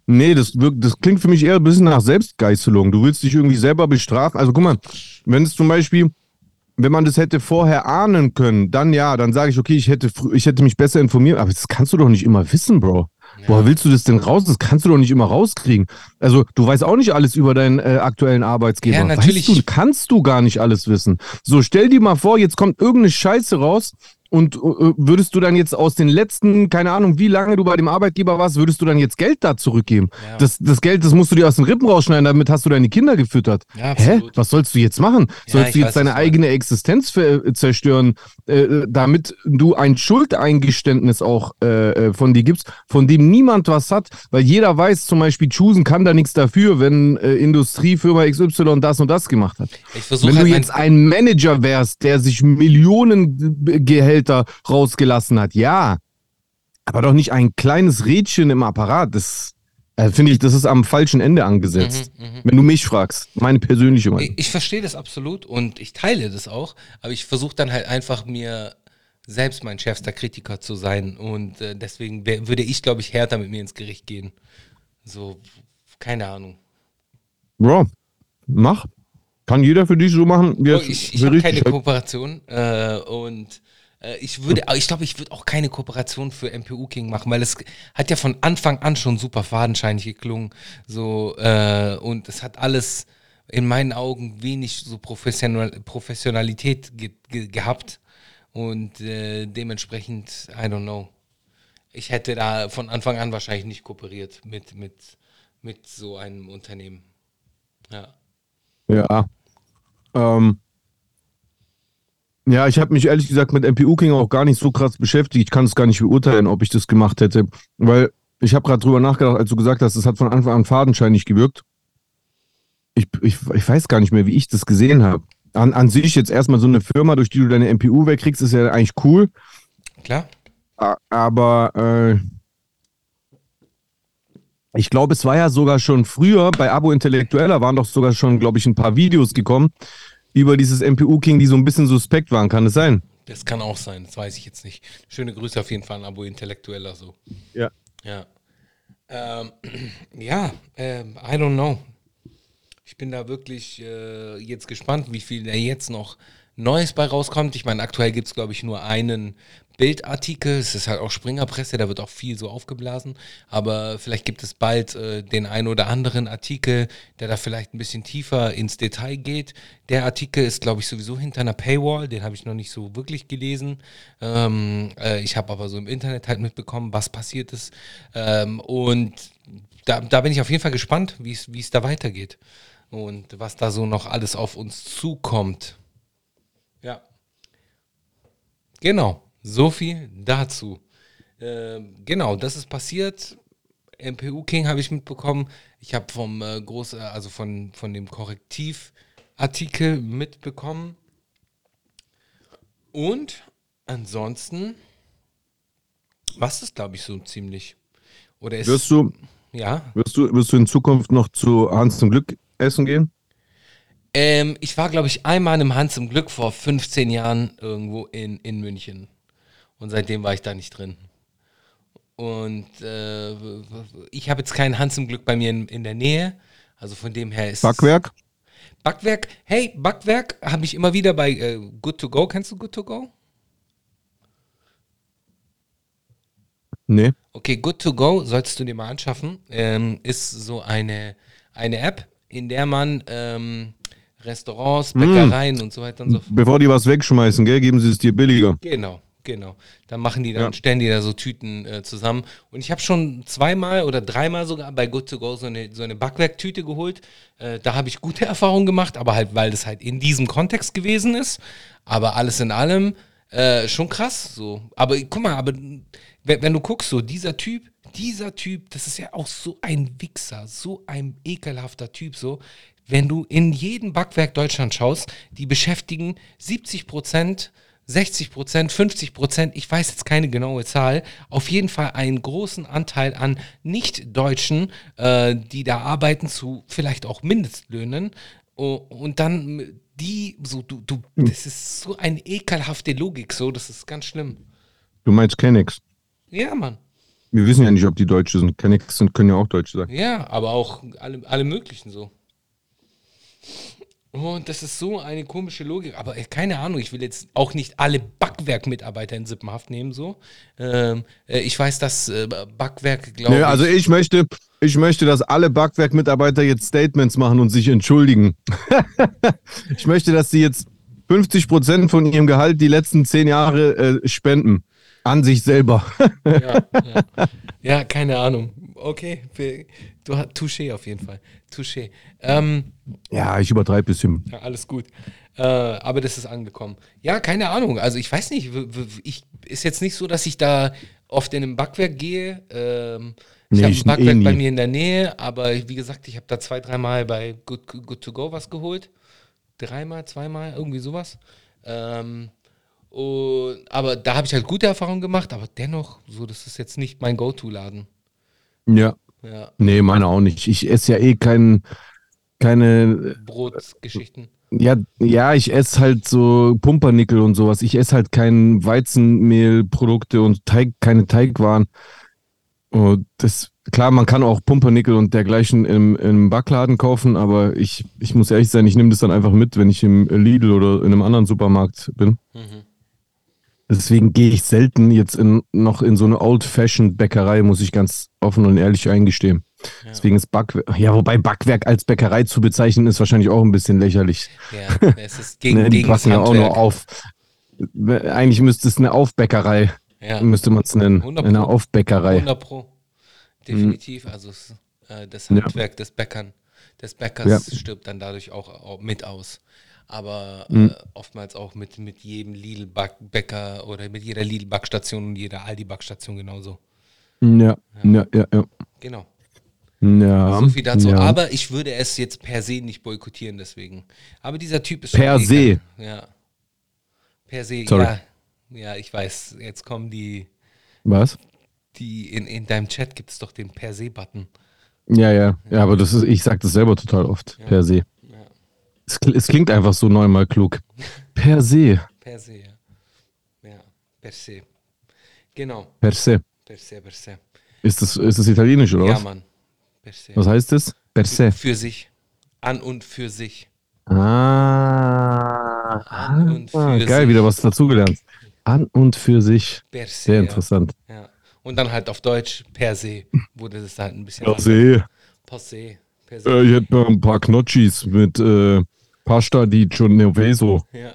Nee, das, wirkt, das klingt für mich eher ein bisschen nach Selbstgeißelung. Du willst dich irgendwie selber bestrafen. Also guck mal, wenn es zum Beispiel, wenn man das hätte vorher ahnen können, dann ja, dann sage ich, okay, ich hätte, ich hätte mich besser informiert, aber das kannst du doch nicht immer wissen, Bro. Woher willst du das denn raus? Das kannst du doch nicht immer rauskriegen. Also, du weißt auch nicht alles über deinen äh, aktuellen Arbeitsgeber. Ja, natürlich. Weißt du, kannst du gar nicht alles wissen. So, stell dir mal vor, jetzt kommt irgendeine Scheiße raus und äh, würdest du dann jetzt aus den letzten, keine Ahnung, wie lange du bei dem Arbeitgeber warst, würdest du dann jetzt Geld da zurückgeben? Ja. Das, das Geld, das musst du dir aus den Rippen rausschneiden, damit hast du deine Kinder gefüttert. Ja, Hä? Was sollst du jetzt machen? Sollst du jetzt weiß, deine eigene Existenz äh, zerstören, äh, damit du ein Schuldeingeständnis auch äh, äh, von dir gibst, von dem niemand was hat, weil jeder weiß, zum Beispiel, Chusen kann da nichts dafür, wenn Industriefirma XY das und das gemacht hat. Wenn halt du jetzt ein Manager wärst, der sich Millionen Gehälter rausgelassen hat, ja, aber doch nicht ein kleines Rädchen im Apparat. Das äh, finde ich, das ist am falschen Ende angesetzt. Mhm, mhm. Wenn du mich fragst, meine persönliche Meinung. Ich, ich verstehe das absolut und ich teile das auch, aber ich versuche dann halt einfach mir selbst mein schärfster Kritiker zu sein und äh, deswegen wär, würde ich, glaube ich, härter mit mir ins Gericht gehen. So, keine Ahnung. Bro, mach. Kann jeder für dich so machen, wie Oh, ich ich habe keine. Kooperation äh, und ich würde, ich glaube, ich würde auch keine Kooperation für MPU King machen, weil es hat ja von Anfang an schon super fadenscheinig geklungen. So, äh, und es hat alles in meinen Augen wenig so Professional, Professionalität ge ge gehabt. Und äh, dementsprechend, I don't know. Ich hätte da von Anfang an wahrscheinlich nicht kooperiert mit, mit, mit so einem Unternehmen. Ja. Ja. Ähm, ja, ich habe mich ehrlich gesagt mit MPU King auch gar nicht so krass beschäftigt. Ich kann es gar nicht beurteilen, ob ich das gemacht hätte. Weil ich habe gerade drüber nachgedacht, als du gesagt hast, es hat von Anfang an fadenscheinig gewirkt. Ich, ich, ich weiß gar nicht mehr, wie ich das gesehen habe. An, an sich jetzt erstmal so eine Firma, durch die du deine MPU wegkriegst, ist ja eigentlich cool. Klar? Aber äh, ich glaube, es war ja sogar schon früher, bei Abo Intellektueller waren doch sogar schon, glaube ich, ein paar Videos gekommen über dieses MPU King, die so ein bisschen suspekt waren. Kann es sein? Das kann auch sein, das weiß ich jetzt nicht. Schöne Grüße auf jeden Fall an Abo Intellektueller so. Ja. Ja. Ähm, ja, ähm, I don't know. Ich bin da wirklich äh, jetzt gespannt, wie viel da jetzt noch Neues bei rauskommt. Ich meine, aktuell gibt es, glaube ich, nur einen Bildartikel. Es ist halt auch Springerpresse, da wird auch viel so aufgeblasen. Aber vielleicht gibt es bald äh, den einen oder anderen Artikel, der da vielleicht ein bisschen tiefer ins Detail geht. Der Artikel ist, glaube ich, sowieso hinter einer Paywall. Den habe ich noch nicht so wirklich gelesen. Ähm, äh, ich habe aber so im Internet halt mitbekommen, was passiert ist. Ähm, und da, da bin ich auf jeden Fall gespannt, wie es da weitergeht. Und was da so noch alles auf uns zukommt. Ja. Genau. So viel dazu. Äh, genau, das ist passiert. MPU King habe ich mitbekommen. Ich habe vom äh, Groß, äh, also von, von dem Korrektivartikel mitbekommen. Und ansonsten, was ist, glaube ich, so ziemlich. Oder ist, wirst du, ja? Wirst du, wirst du in Zukunft noch zu Hans zum Glück essen gehen? Ähm, ich war, glaube ich, einmal im Hans zum Glück vor 15 Jahren irgendwo in, in München. Und seitdem war ich da nicht drin. Und äh, ich habe jetzt keinen Hans im Glück bei mir in, in der Nähe. Also von dem her ist. Backwerk? Backwerk, hey, Backwerk habe ich immer wieder bei äh, Good to Go. Kennst du Good to Go? Nee. Okay, Good to Go solltest du dir mal anschaffen. Ähm, ist so eine, eine App, in der man ähm, Restaurants, Bäckereien mm. und so weiter und so fort. Bevor die was wegschmeißen, gell, geben sie es dir billiger. Genau. Genau. Dann machen die dann, ja. stellen die da so Tüten äh, zusammen. Und ich habe schon zweimal oder dreimal sogar bei Good to Go so eine, so eine Backwerktüte geholt. Äh, da habe ich gute Erfahrungen gemacht, aber halt, weil das halt in diesem Kontext gewesen ist. Aber alles in allem äh, schon krass. So. Aber guck mal, aber wenn, wenn du guckst, so dieser Typ, dieser Typ, das ist ja auch so ein Wichser, so ein ekelhafter Typ, so. Wenn du in jedem Backwerk Deutschland schaust, die beschäftigen 70 Prozent 60 Prozent, 50 Prozent, ich weiß jetzt keine genaue Zahl, auf jeden Fall einen großen Anteil an Nicht-Deutschen, äh, die da arbeiten zu vielleicht auch Mindestlöhnen. Und dann die, so, du, du, hm. das ist so eine ekelhafte Logik, so, das ist ganz schlimm. Du meinst Kennex? Ja, Mann. Wir wissen ja nicht, ob die Deutsche sind. Kennex sind, können ja auch Deutsche sein. Ja, aber auch alle, alle möglichen so. Und das ist so eine komische Logik. Aber äh, keine Ahnung, ich will jetzt auch nicht alle Backwerk-Mitarbeiter in Sippenhaft nehmen, so. Ähm, äh, ich weiß, dass äh, Backwerk, glaube nee, also ich möchte, ich möchte, dass alle Backwerk-Mitarbeiter jetzt Statements machen und sich entschuldigen. ich möchte, dass sie jetzt 50 Prozent von ihrem Gehalt die letzten zehn Jahre äh, spenden. An sich selber. ja, ja. ja, keine Ahnung. Okay, du hast Touché auf jeden Fall. Touché. Ähm, ja, ich übertreibe ein bisschen. Ja, alles gut. Äh, aber das ist angekommen. Ja, keine Ahnung. Also ich weiß nicht. Ich, ist jetzt nicht so, dass ich da oft in ein Backwerk gehe. Ähm, ich nee, habe ein Backwerk eh bei mir in der Nähe, aber wie gesagt, ich habe da zwei, dreimal bei Good, Good to Go was geholt. Dreimal, zweimal, irgendwie sowas. Ähm, und, aber da habe ich halt gute Erfahrungen gemacht, aber dennoch, so, das ist jetzt nicht mein Go-To-Laden. Ja. ja. Nee, meine auch nicht. Ich esse ja eh kein, keine Brotgeschichten. Ja, ja, ich esse halt so Pumpernickel und sowas. Ich esse halt kein Weizenmehlprodukte und Teig, keine Teigwaren. Und das, klar, man kann auch Pumpernickel und dergleichen im, im Backladen kaufen, aber ich, ich muss ehrlich sein, ich nehme das dann einfach mit, wenn ich im Lidl oder in einem anderen Supermarkt bin. Mhm. Deswegen gehe ich selten jetzt in, noch in so eine Old-Fashioned-Bäckerei, muss ich ganz offen und ehrlich eingestehen. Ja. Deswegen ist Backwerk, ja, wobei Backwerk als Bäckerei zu bezeichnen, ist wahrscheinlich auch ein bisschen lächerlich. Ja, es ist gegen, ne, die gegen passen ja auch nur auf. Eigentlich müsste es eine Aufbäckerei, ja. müsste man es nennen. Eine Aufbäckerei. 100 Pro. Definitiv. Mhm. Also äh, das Handwerk ja. des Bäckern, des Bäckers stirbt dann dadurch auch mit aus aber mhm. äh, oftmals auch mit, mit jedem Lidl-Bäcker oder mit jeder Lidl-Backstation und jeder Aldi-Backstation genauso. Ja, ja, ja, ja. Genau. Ja, so viel dazu. Ja. Aber ich würde es jetzt per se nicht boykottieren, deswegen. Aber dieser Typ ist Per se. Ja. Per se, Sorry. ja. Ja, ich weiß. Jetzt kommen die. Was? Die in, in deinem Chat gibt es doch den Per se-Button. Ja, ja. Ja, aber das ist, ich sage das selber total oft. Ja. Per se. Es, es, klingt einfach so neunmal klug. Per se. Per se, ja. Ja, per se. Genau. Per se. Per se, per se. Ist das, ist das italienisch oder ja, was? Ja, Mann. Per se. Was heißt das? Per se. Für sich. An und für sich. Ah, An und ah für geil, sich. wieder was dazugelernt. An und für sich. Per se, Sehr ja. interessant. Ja. Und dann halt auf Deutsch per se wurde das halt ein bisschen Ja, anders. sehe. Per se. Per se. Äh, ich hätte noch ein paar Knotschis mit äh, Pasta di Genovese. Ja.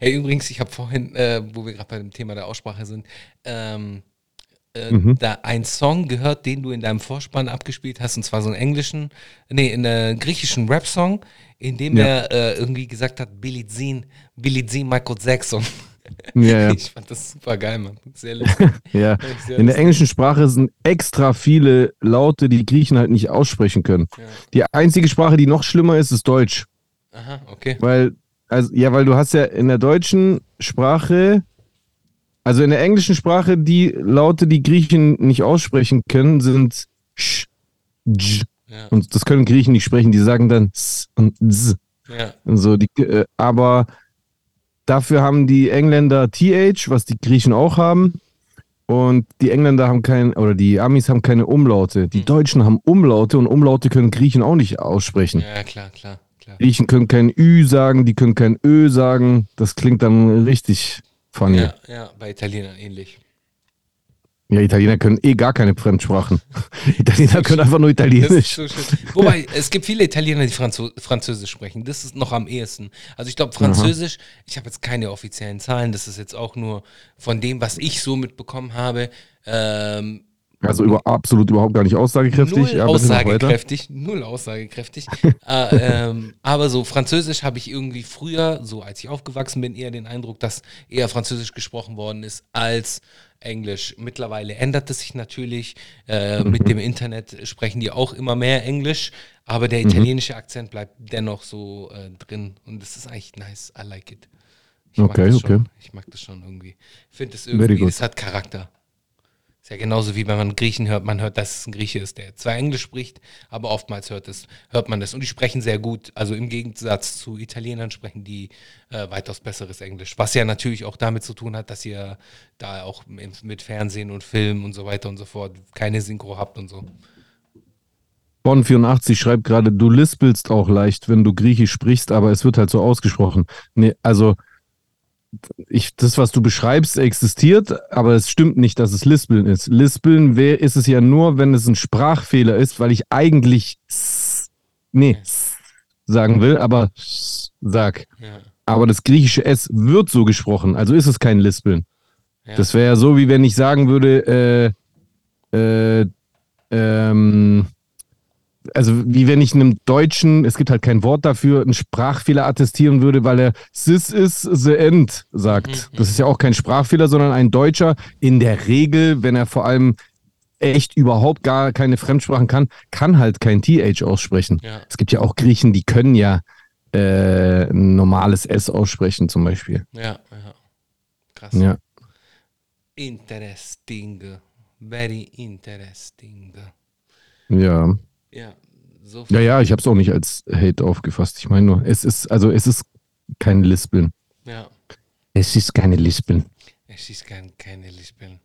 Hey, übrigens, ich habe vorhin, äh, wo wir gerade bei dem Thema der Aussprache sind, ähm, äh, Mhm. da einen Song gehört, den du in deinem Vorspann abgespielt hast, und zwar so einen englischen, nee, in einem griechischen Rap-Song, in dem Ja. er äh, irgendwie gesagt hat, Billie Jean, Billie Jean Michael Jackson. Ja, ja. Ich fand das super geil, Mann. Sehr lustig. ja. Sehr In der englischen Sprache sind extra viele Laute, die Griechen halt nicht aussprechen können. Ja. Die einzige Sprache, die noch schlimmer ist, ist Deutsch. Aha, okay. Weil, also, ja, weil du hast ja in der deutschen Sprache, also in der englischen Sprache, die Laute, die Griechen nicht aussprechen können, sind sch, j. Ja, Und das können Griechen nicht sprechen, die sagen dann s und z. ja, Und so, die, äh, aber dafür haben die Engländer TH, was die Griechen auch haben. Und die Engländer haben kein, oder die Amis haben keine Umlaute. Die Hm. Deutschen haben Umlaute und Umlaute können Griechen auch nicht aussprechen. ja, klar, klar, klar. Griechen können kein Ü sagen, die können kein Ö sagen. Das klingt dann richtig funny. Ja, Ja, ja, bei Italienern ähnlich. Italiener können eh gar keine Fremdsprachen. Italiener können einfach nur Italienisch. so. Wobei, es gibt viele Italiener, die Franzo Französisch sprechen. Das ist noch am ehesten. Also ich glaube, Französisch, ich habe jetzt keine offiziellen Zahlen, das ist jetzt auch nur von dem, was ich so mitbekommen habe. Ähm, Also über, absolut überhaupt gar nicht aussagekräftig. null Ja, aussagekräftig, null aussagekräftig. äh, ähm, aber so Französisch habe ich irgendwie früher, so als ich aufgewachsen bin, eher den Eindruck, dass eher Französisch gesprochen worden ist als Englisch. Mittlerweile ändert es sich natürlich. Äh, Mhm. Mit dem Internet sprechen die auch immer mehr Englisch, aber der italienische Akzent bleibt dennoch so äh, drin und das ist eigentlich nice. I like it. Ich Okay, das okay. Schon. Ich mag das schon irgendwie. Ich finde es irgendwie, es hat Charakter. Ist ja genauso wie wenn man Griechen hört, man hört, dass es ein Grieche ist, der zwar Englisch spricht, aber oftmals hört, es, hört man das. Und die sprechen sehr gut. Also im Gegensatz zu Italienern sprechen die äh, weitaus besseres Englisch. Was ja natürlich auch damit zu tun hat, dass ihr da auch mit, Fernsehen und Film und so weiter und so fort keine Synchro habt und so. Bonn84 schreibt gerade, du lispelst auch leicht, wenn du Griechisch sprichst, aber es wird halt so ausgesprochen. Nee, also ich, das, was du beschreibst, existiert, aber es stimmt nicht, dass es Lispeln ist. Lispeln wär, ist es ja nur, wenn es ein Sprachfehler ist, weil ich eigentlich s, nee, s sagen will, aber s sag. Ja. Aber das griechische S wird so gesprochen, also ist es kein Lispeln. Ja. Das wäre ja so, wie wenn ich sagen würde, äh, äh, ähm, also wie wenn ich einem Deutschen, es gibt halt kein Wort dafür, einen Sprachfehler attestieren würde, weil er This is the end sagt. Das ist ja auch kein Sprachfehler, sondern ein Deutscher in der Regel, wenn er vor allem echt überhaupt gar keine Fremdsprachen kann, kann halt kein TH aussprechen. Ja. Es gibt ja auch Griechen, die können ja äh, ein normales S aussprechen zum Beispiel. Ja, ja. Krass. Ja. Interesting. Very interesting. Ja. Ja, so Ja, ja, ich habe es auch nicht als Hate aufgefasst. Ich meine nur, es ist, also es ist kein Lispeln. ja. Es ist keine Lispeln. Es ist kein, keine Lispeln.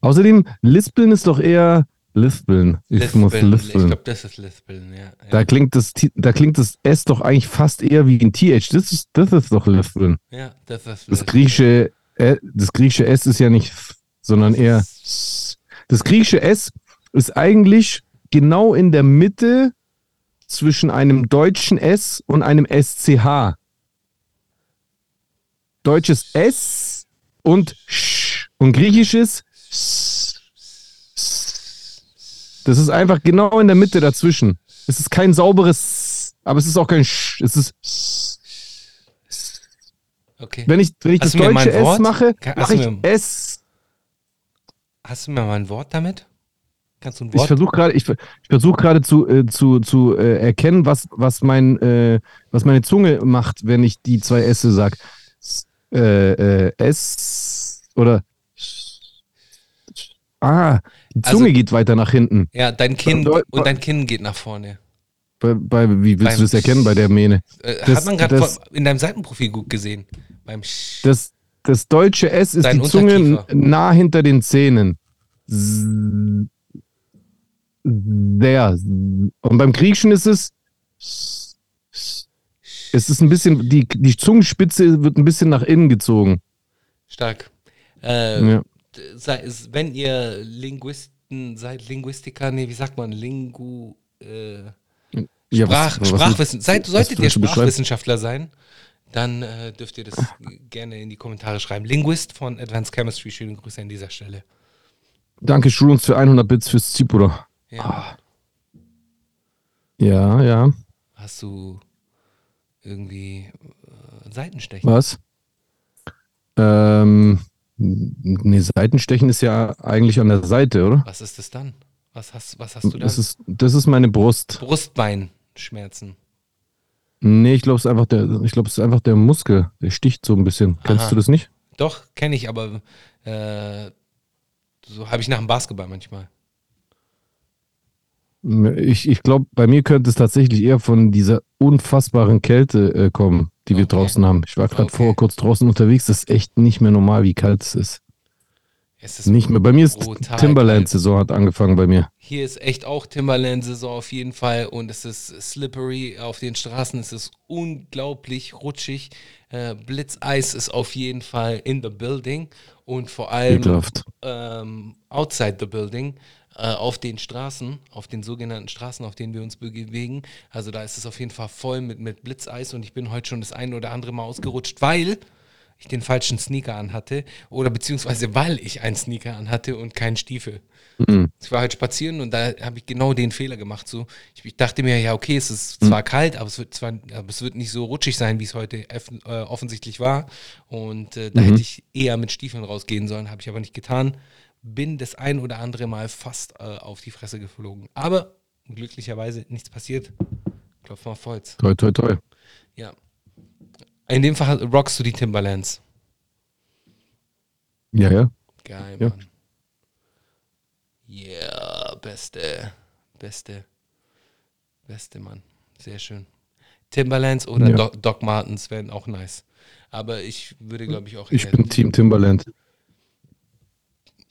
Außerdem, Lispeln ist doch eher Lispeln. Ich muss Lispeln. Ich lispeln. glaube, das ist Lispeln, ja. Da klingt, das, da klingt das S doch eigentlich fast eher wie ein TH. Das ist, das ist doch Lispeln. ja das ist Das Lispeln. griechische, äh, das griechische S ist ja nicht, sondern eher. Das griechische S ist eigentlich genau in der Mitte zwischen einem deutschen S und einem SCH. Deutsches S und Sch und griechisches S. Das ist einfach genau in der Mitte dazwischen. Es ist kein sauberes, S, aber es ist auch kein Sch. Es ist S. Okay. Wenn ich, wenn ich Hast das deutsche S Wort? mache, mache ich S. Hast du mir mal ein Wort damit? Kannst du ein Ich Wort? versuche gerade, ich, ich versuche gerade zu, äh, zu, zu äh, erkennen, was, was, mein, äh, was meine Zunge macht, wenn ich die zwei S sage. Äh, äh, S oder Ah, die Also- Zunge geht weiter nach hinten. ja, dein Kinn Deu- und dein Kinn geht nach vorne. Bei, bei, wie willst Beim du das erkennen bei der Mähne? Äh, Das- hat man gerade in deinem Seitenprofil gut gesehen. Beim Das, das deutsche S ist die Zunge nah hinter den Zähnen. S- Der. Und beim Griechischen ist es. Es ist ein bisschen, die, die Zungenspitze wird ein bisschen nach innen gezogen. Stark. Äh, Ja. wenn ihr Linguisten seid, Linguistiker, nee, wie sagt man, Lingu, äh, Ja, Sprach, was- Sprachwissen, seid, solltet ihr? Sprachwissenschaftler sein, dann äh, dürft ihr das gerne in die Kommentare schreiben. Linguist von Advanced Chemistry, schöne Grüße an dieser Stelle. Danke, Schulungs für 100 Bits fürs Zipura. Ja, Ja, ja. Hast du irgendwie äh, Seitenstechen? Was? Ähm, nee, Seitenstechen ist ja eigentlich an der Seite, oder? Was ist das dann? Was hast, was hast du da? Das ist, das ist meine Brust. Brustbeinschmerzen. Nee, ich glaube, es ist einfach der, ich glaube, es ist einfach der Muskel. Der sticht so ein bisschen. Kennst Aha. du das nicht? Doch, kenne ich, aber äh, so habe ich nach dem Basketball manchmal. Ich, ich glaube, bei mir könnte es tatsächlich eher von dieser unfassbaren Kälte äh, kommen, die wir Okay. draußen haben. Ich war gerade Okay. vor kurz draußen unterwegs. Das ist echt nicht mehr normal, wie kalt es ist. Es ist Nicht mehr. Bei mir ist. Timberland-Saison hat angefangen bei mir. Hier ist echt auch Timberland-Saison auf jeden Fall und es ist slippery auf den Straßen. Es ist unglaublich rutschig. Äh, Blitzeis ist auf jeden Fall in the building und vor allem ähm, outside the building äh, auf den Straßen, auf den sogenannten Straßen, auf denen wir uns bewegen. Also da ist es auf jeden Fall voll mit, mit Blitzeis und ich bin heute schon das ein oder andere Mal ausgerutscht, weil ich den falschen Sneaker anhatte oder beziehungsweise weil ich einen Sneaker anhatte und keinen Stiefel. Mhm. Ich war halt spazieren und da habe ich genau den Fehler gemacht. So, ich, ich dachte mir, ja, okay, es ist zwar kalt, aber es wird zwar, aber es wird nicht so rutschig sein, wie es heute äh, offensichtlich war. Und äh, da hätte ich eher mit Stiefeln rausgehen sollen, habe ich aber nicht getan. Bin das ein oder andere Mal fast äh, auf die Fresse geflogen. Aber glücklicherweise nichts passiert. Klopf mal auf Holz. Toi, toi, toi. Ja. In dem Fall rockst du die Timberlands. Ja, ja. Geil, Ja. Mann. Yeah, beste, beste, beste, Mann. Sehr schön. Timberlands oder Ja. Doc, Doc Martens wären auch nice. Aber ich würde, glaube ich, auch Ich bin Team Timberland.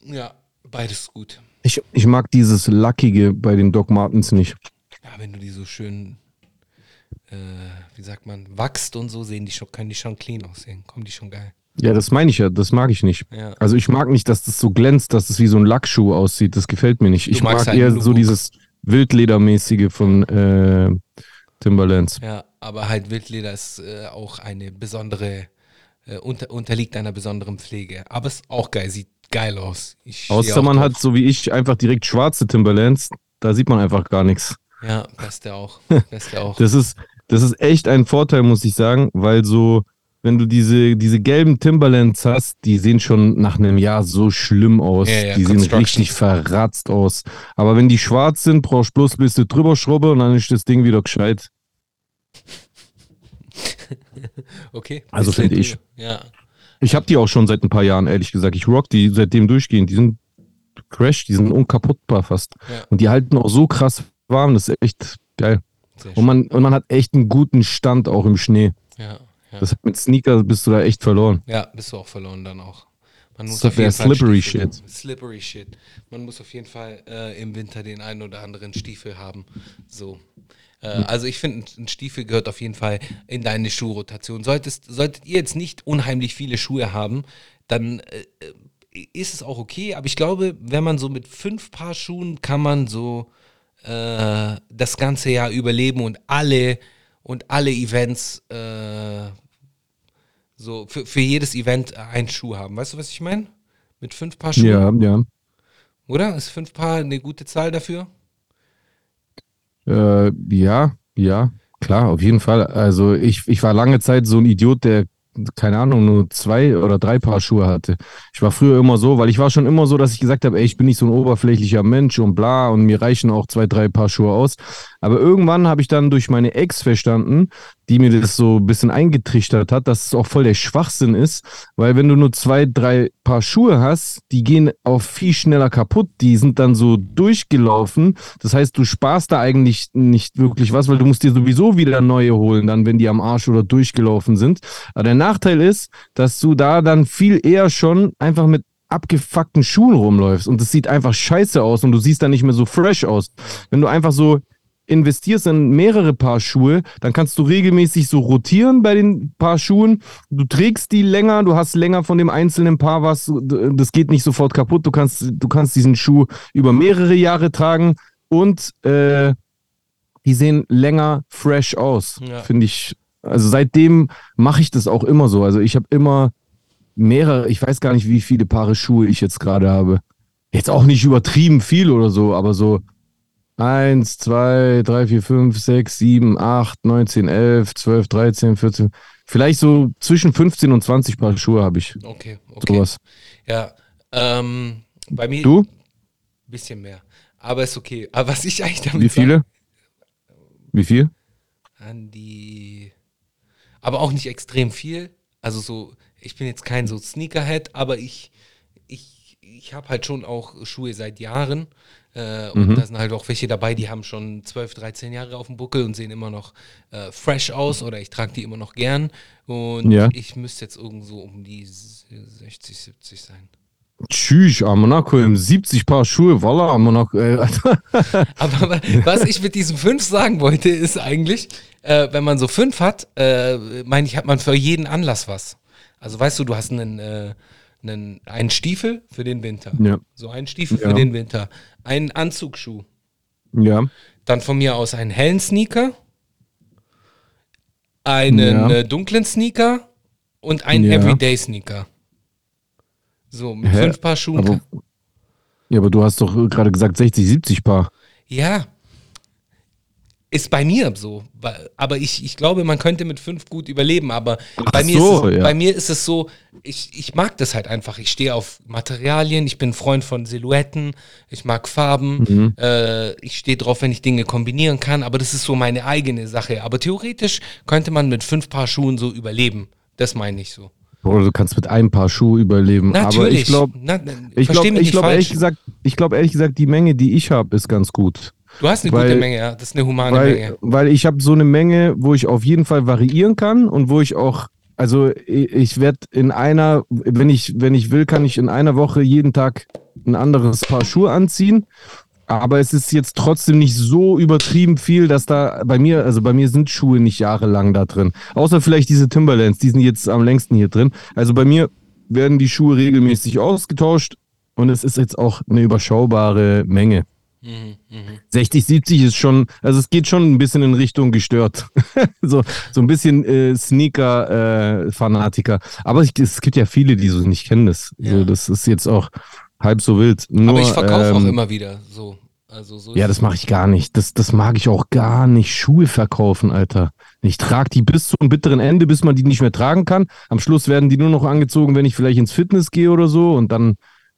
Ja, beides gut. Ich, ich mag dieses Lackige bei den Doc Martens nicht. Ja, wenn du die so schön, äh, wie sagt man, wachst und so, sehen die schon, können die schon clean aussehen. Kommen die schon geil. Ja, das meine ich ja. Das mag ich nicht. Ja. Also ich mag nicht, dass das so glänzt, dass es wie so ein Lackschuh aussieht. Das gefällt mir nicht. Ich magst mag halt eher so dieses Wildledermäßige von äh, Timberlands. Ja, aber halt Wildleder ist äh, auch eine besondere, äh, unter, unterliegt einer besonderen Pflege. Aber ist auch geil, sieht geil aus. Ich Außer man drauf. hat so wie ich einfach direkt schwarze Timberlands. Da sieht man einfach gar nichts. Ja, beste auch. Beste auch. Das ist, das ist echt ein Vorteil, muss ich sagen, weil so, wenn du diese, diese gelben Timberlands hast, die sehen schon nach einem Jahr so schlimm aus. Ja, ja, die sehen richtig verratzt aus. Aber wenn die schwarz sind, brauchst du bloß ein bisschen drüber schrubben und dann ist das Ding wieder gescheit. Okay. Also finde ich. Ja. Ich habe die auch schon seit ein paar Jahren, ehrlich gesagt. Ich rock die seitdem durchgehend. Die sind crash, die sind unkaputtbar fast. Ja. Und die halten auch so krass warm, das ist echt geil. Und man, und man hat echt einen guten Stand auch im Schnee. Ja, ja. Das hat mit Sneaker bist du da echt verloren. ja, bist du auch verloren dann auch. Man muss So auf jeden Fall slippery Stiefel- shit. Slippery shit. Man muss auf jeden Fall äh, im Winter den einen oder anderen Stiefel haben. So. Äh, also ich finde, ein Stiefel gehört auf jeden Fall in deine Schuhrotation. Solltest, solltet ihr jetzt nicht unheimlich viele Schuhe haben, dann äh, äh, ist es auch okay. Aber ich glaube, wenn man so mit fünf Paar Schuhen kann man so äh, das ganze Jahr überleben und alle und alle Events äh, so für, für jedes Event einen Schuh haben. Weißt du, was ich meine? Mit fünf Paar Schuhen. Ja, ja. Oder? Ist fünf Paar eine gute Zahl dafür? Äh, ja, ja, klar, auf jeden Fall. Also ich, ich war lange Zeit so ein Idiot, der, keine Ahnung, nur zwei oder drei Paar Schuhe hatte. Ich war früher immer so, weil ich war schon immer so, dass ich gesagt habe, ey, ich bin nicht so ein oberflächlicher Mensch und bla und mir reichen auch zwei, drei Paar Schuhe aus. Aber irgendwann habe ich dann durch meine Ex verstanden, die mir das so ein bisschen eingetrichtert hat, dass es auch voll der Schwachsinn ist, weil wenn du nur zwei, drei Paar Schuhe hast, die gehen auch viel schneller kaputt, die sind dann so durchgelaufen. Das heißt, du sparst da eigentlich nicht wirklich was, weil du musst dir sowieso wieder neue holen, dann wenn die am Arsch oder durchgelaufen sind. Aber der Nachteil ist, dass du da dann viel eher schon einfach mit abgefuckten Schuhen rumläufst und es sieht einfach scheiße aus und du siehst dann nicht mehr so fresh aus. Wenn du einfach so investierst in mehrere Paar Schuhe, dann kannst du regelmäßig so rotieren bei den Paar Schuhen. Du trägst die länger, du hast länger von dem einzelnen Paar was, das geht nicht sofort kaputt. Du kannst, du kannst diesen Schuh über mehrere Jahre tragen und äh, die sehen länger fresh aus, Ja. finde ich. Also seitdem mache ich das auch immer so. Also ich habe immer mehrere, ich weiß gar nicht, wie viele Paare Schuhe ich jetzt gerade habe. Jetzt auch nicht übertrieben viel oder so, aber so 1, 2, 3, 4, 5, 6, 7, 8, 9, 10, 11, 12, 13, 14. Vielleicht so zwischen 15 und 20 Paar Schuhe habe ich. Okay, okay. Sowas. Ja, ähm, bei mir Du? ein bisschen mehr. Aber ist okay. Aber was ich eigentlich damit Wie viele? Wie viel? sag, an die, aber auch nicht extrem viel. Also so, ich bin jetzt kein so Sneakerhead, aber ich, ich, ich habe halt schon auch Schuhe seit Jahren. Äh, und Mhm. da sind halt auch welche dabei, die haben schon 12, 13 Jahre auf dem Buckel und sehen immer noch äh, fresh aus oder ich trage die immer noch gern. Und Ja. ich müsste jetzt irgendwo um die 60, 70 sein. Tschüss, Monaco im 70 Paar Schuhe, voila, Monaco. Äh, Aber wa- was ich mit diesen fünf sagen wollte, ist eigentlich, äh, wenn man so fünf hat, äh, meine ich, hat man für jeden Anlass was. Also weißt du, du hast einen, äh, einen, einen Stiefel für den Winter. Ja. So einen Stiefel Ja. für den Winter. Einen Anzugsschuh. ja. Dann von mir aus einen hellen Sneaker. Einen Ja. äh, dunklen Sneaker und einen. Everyday Sneaker. So, mit Hä? fünf Paar Schuhen. Aber, ja, aber du hast doch gerade gesagt 60, 70 Paar. Ja. Ist bei mir so. Aber ich, ich glaube, man könnte mit fünf gut überleben. Aber bei, mir so, ist es, ja. bei mir ist es so, ich, ich mag das halt einfach. Ich stehe auf Materialien, ich bin Freund von Silhouetten, ich mag Farben. Mhm. Äh, ich stehe drauf, wenn ich Dinge kombinieren kann. Aber das ist so meine eigene Sache. Aber theoretisch könnte man mit fünf Paar Schuhen so überleben. Das meine ich so. Oder du kannst mit einem Paar Schuhe überleben. Natürlich. Aber ich glaube, ich glaube, glaube ehrlich gesagt, ich glaube ehrlich gesagt, die Menge, die ich habe, ist ganz gut. Du hast eine weil- gute Menge, ja. Das ist eine humane Weil, Menge. weil ich habe so eine Menge, wo ich auf jeden Fall variieren kann und wo ich auch, also ich, ich werde in einer, wenn ich, wenn ich will, kann ich in einer Woche jeden Tag ein anderes Paar Schuhe anziehen. Aber es ist jetzt trotzdem nicht so übertrieben viel, dass da bei mir, also bei mir sind Schuhe nicht jahrelang da drin. Außer vielleicht diese Timberlands, die sind jetzt am längsten hier drin. Also bei mir werden die Schuhe regelmäßig ausgetauscht und es ist jetzt auch eine überschaubare Menge. 60, 70 ist schon, also es geht schon ein bisschen in Richtung gestört. so, so ein bisschen äh, Sneaker-Fanatiker. Aber ich, es gibt ja viele, die so nicht kennen das. Ja. So, das ist jetzt auch halb so wild. Nur, Aber ich verkaufe auch ähm, immer wieder so. Also so Ja, das mache ich gar nicht. Das, das mag ich auch gar nicht. Schuhe verkaufen, Alter. Ich trage die bis zum bitteren Ende, bis man die nicht mehr tragen kann. Am Schluss werden die nur noch angezogen, wenn ich vielleicht ins Fitness gehe oder so. Und dann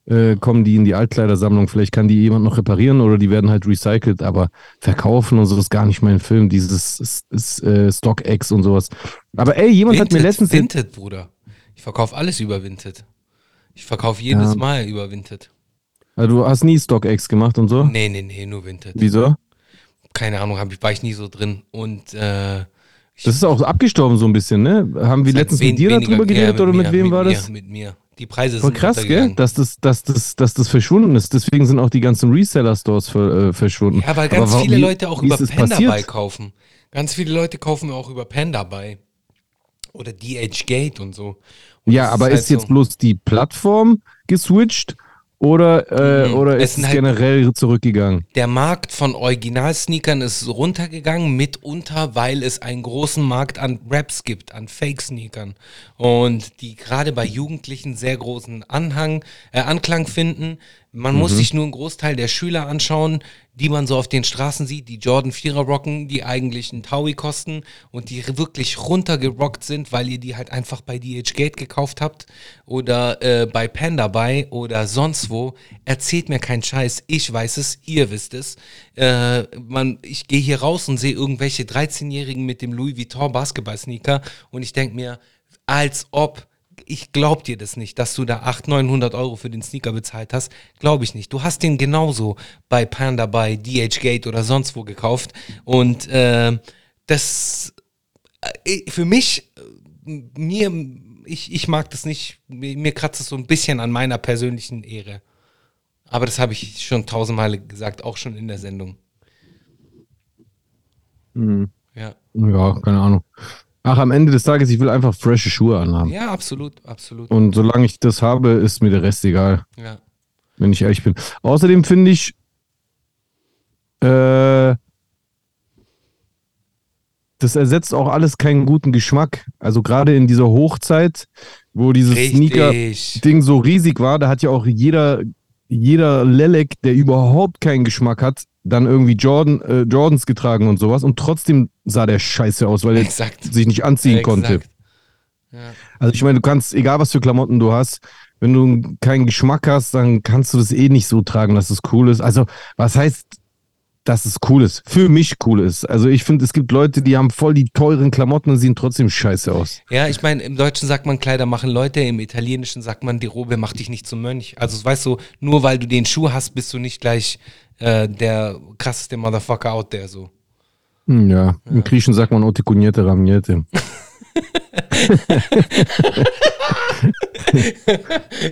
äh, kommen die in die Altkleidersammlung. Vielleicht kann die jemand noch reparieren oder die werden halt recycelt. Aber verkaufen und so ist gar nicht mein Film. Dieses ist, ist, äh, StockX und sowas. Aber ey, jemand hat mir Vinted, letztens. Vinted, Bruder. Ich verkaufe alles über Vinted. Ich verkaufe jedes Ja. Mal über Vinted. Also, du hast nie StockX gemacht und so? Nee, nee, nee, nur Vinted. Wieso? Keine Ahnung, hab ich, war ich nie so drin. Und äh, Das ist auch abgestorben so ein bisschen, ne? Haben wir letztens wen- mit dir weniger- darüber geredet ja, oder mit mir, wem mit war mir, das? Mit mir. Die Preise Voll sind krass, gell? Dass das, dass, das, dass das verschwunden ist. Deswegen sind auch die ganzen Reseller-Stores ver, äh, verschwunden. Ja, weil ganz Aber viele wie- Leute auch über ist Panda kaufen. Ganz viele Leute kaufen auch über Panda Buy. Oder DH Gate und so. Und Ja, aber halt ist jetzt so- bloß die Plattform geswitcht oder, äh, Mhm. oder ist es halt- generell zurückgegangen? Der Markt von Original-Sneakern ist runtergegangen, mitunter, weil es einen großen Markt an Raps gibt, an Fake-Sneakern. Und die gerade bei Jugendlichen sehr großen Anhang, äh, Anklang finden. Man muss sich nur einen Großteil der Schüler anschauen, die man so auf den Straßen sieht, die Jordan 4er rocken, die eigentlich einen Taui kosten und die wirklich runtergerockt sind, weil ihr die halt einfach bei DH Gate gekauft habt oder äh, bei Panda Buy oder sonst wo. Erzählt mir keinen Scheiß. Ich weiß es, ihr wisst es. Äh, man, ich gehe hier raus und sehe irgendwelche 13-Jährigen mit dem Louis Vuitton Basketball-Sneaker und ich denke mir, als ob ich glaub dir das nicht, dass du da 800, 900 Euro für den Sneaker bezahlt hast. Glaube ich nicht. Du hast den genauso bei Panda, bei DH Gate oder sonst wo gekauft. Und äh, das äh, für mich, äh, mir, ich, ich mag das nicht. Mir, mir kratzt es so ein bisschen an meiner persönlichen Ehre. Aber das habe ich schon tausendmal gesagt, auch schon in der Sendung. Mhm. Ja. Ja, keine Ahnung. Ach, am Ende des Tages, ich will einfach frische Schuhe anhaben. Ja, absolut, absolut. Und solange ich das habe, ist mir der Rest egal, Ja. wenn ich ehrlich bin. Außerdem finde ich, äh, das ersetzt auch alles keinen guten Geschmack. Also gerade in dieser Hochzeit, wo dieses Sneaker Richtig. Ding so riesig war, da hat ja auch jeder, jeder Lelek, der überhaupt keinen Geschmack hat, dann irgendwie Jordan, äh, Jordans getragen und sowas und trotzdem sah der scheiße aus, weil er Exakt. sich nicht anziehen konnte. Exakt. Ja. Also ich meine, du kannst, egal was für Klamotten du hast, wenn du keinen Geschmack hast, dann kannst du das eh nicht so tragen, dass es cool ist. Also was heißt, dass es cool ist? Für mich cool ist. Also ich finde, es gibt Leute, die haben voll die teuren Klamotten und sehen trotzdem scheiße aus. Ja, ich meine, im Deutschen sagt man Kleider machen Leute, im Italienischen sagt man, die Robe macht dich nicht zum Mönch. Also weißt du, nur weil du den Schuh hast, bist du nicht gleich äh, der krasseste Motherfucker out there so. Hm, ja. im Griechen sagt man Otikunierte Ramierte.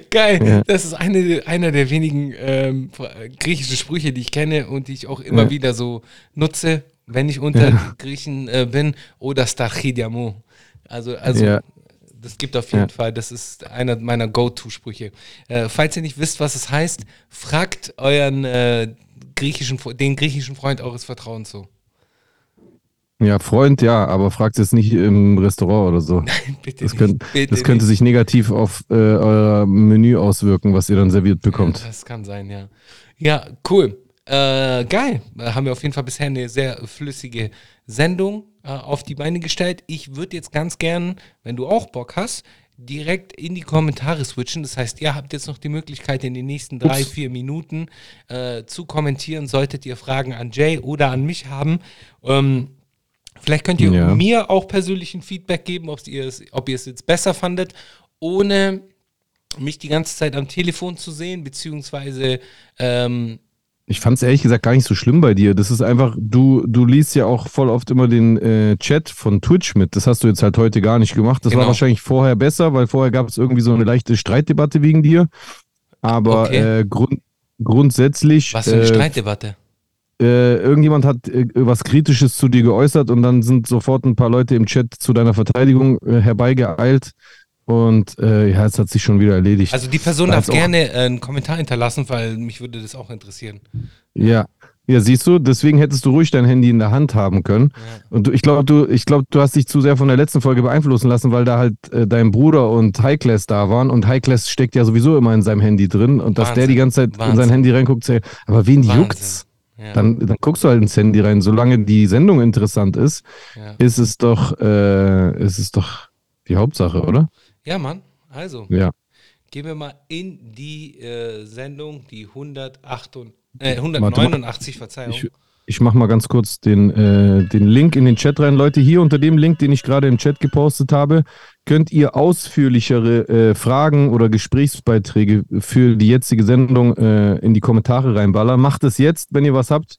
Geil, Ja. das ist eine, einer der wenigen ähm, griechischen Sprüche, die ich kenne und die ich auch immer Ja. wieder so nutze, wenn ich unter Ja. Griechen äh, bin. Oder Stachidiamo. Also, also Ja. das gibt auf jeden Ja. Fall, das ist einer meiner Go-To-Sprüche. Äh, falls ihr nicht wisst, was es heißt, fragt euren äh, griechischen, den griechischen Freund eures Vertrauens so. Ja, Freund, ja, aber fragt es nicht im Restaurant oder so. Bitte Das, nicht, könnt, bitte das könnte nicht. sich negativ auf äh, euer Menü auswirken, was ihr dann serviert bekommt. Das kann sein, ja. Ja, cool. Äh, geil. Da haben wir auf jeden Fall bisher eine sehr flüssige Sendung äh, auf die Beine gestellt. Ich würde jetzt ganz gern, wenn du auch Bock hast, direkt in die Kommentare switchen. Das heißt, ihr habt jetzt noch die Möglichkeit, in den nächsten drei, Ups. vier Minuten äh, zu kommentieren, solltet ihr Fragen an Jay oder an mich haben. Ähm, Vielleicht könnt ihr Ja. mir auch persönlichen Feedback geben, ob ihr es, ob ihr es jetzt besser fandet, ohne mich die ganze Zeit am Telefon zu sehen, beziehungsweise ähm, Ich fand es ehrlich gesagt gar nicht so schlimm bei dir. Das ist einfach, du, du liest ja auch voll oft immer den äh, Chat von Twitch mit. Das hast du jetzt halt heute gar nicht gemacht. Das war Genau. wahrscheinlich vorher besser, weil vorher gab es irgendwie so eine leichte Streitdebatte wegen dir. Aber Okay. äh, grund, grundsätzlich. was für eine äh, Streitdebatte. Äh, irgendjemand hat äh, was Kritisches zu dir geäußert und dann sind sofort ein paar Leute im Chat zu deiner Verteidigung äh, herbeigeeilt. Und äh, ja, es hat sich schon wieder erledigt. Also die Person darf gerne äh, einen Kommentar hinterlassen, weil mich würde das auch interessieren. Ja. Ja, siehst du, deswegen hättest du ruhig dein Handy in der Hand haben können. Ja. Und du, ich glaube, du, ich glaube, du hast dich zu sehr von der letzten Folge beeinflussen lassen, weil da halt äh, dein Bruder und Highclass da waren und Highclass steckt ja sowieso immer in seinem Handy drin und dass der Wahnsinn, die ganze Zeit in Wahnsinn. sein Handy reinguckt, zäh- aber wen Wahnsinn. juckt's? Ja, Dann, dann guckst du halt ins Handy rein. Solange die Sendung interessant ist, ja. ist es doch, äh, ist es doch die Hauptsache, oder? ja, Mann. Also, Ja. gehen wir mal in die äh, Sendung, die 108, äh, 189, Verzeihung. Ich, ich mache mal ganz kurz den, äh, den Link in den Chat rein. Leute, hier unter dem Link, den ich gerade im Chat gepostet habe, könnt ihr ausführlichere äh, Fragen oder Gesprächsbeiträge für die jetzige Sendung äh, in die Kommentare reinballern. Macht es jetzt, wenn ihr was habt.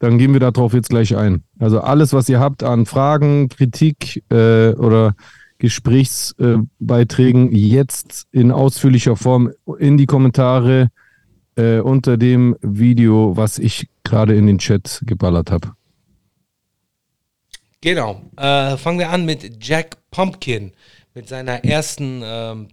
Dann gehen wir darauf jetzt gleich ein. Also alles, was ihr habt an Fragen, Kritik äh, oder Gesprächsbeiträgen, jetzt in ausführlicher Form in die Kommentare äh, unter dem Video, was ich gerade in den Chat geballert habe. Genau. Äh, fangen wir an mit Jack Pumpkin, mit seiner ersten, ähm,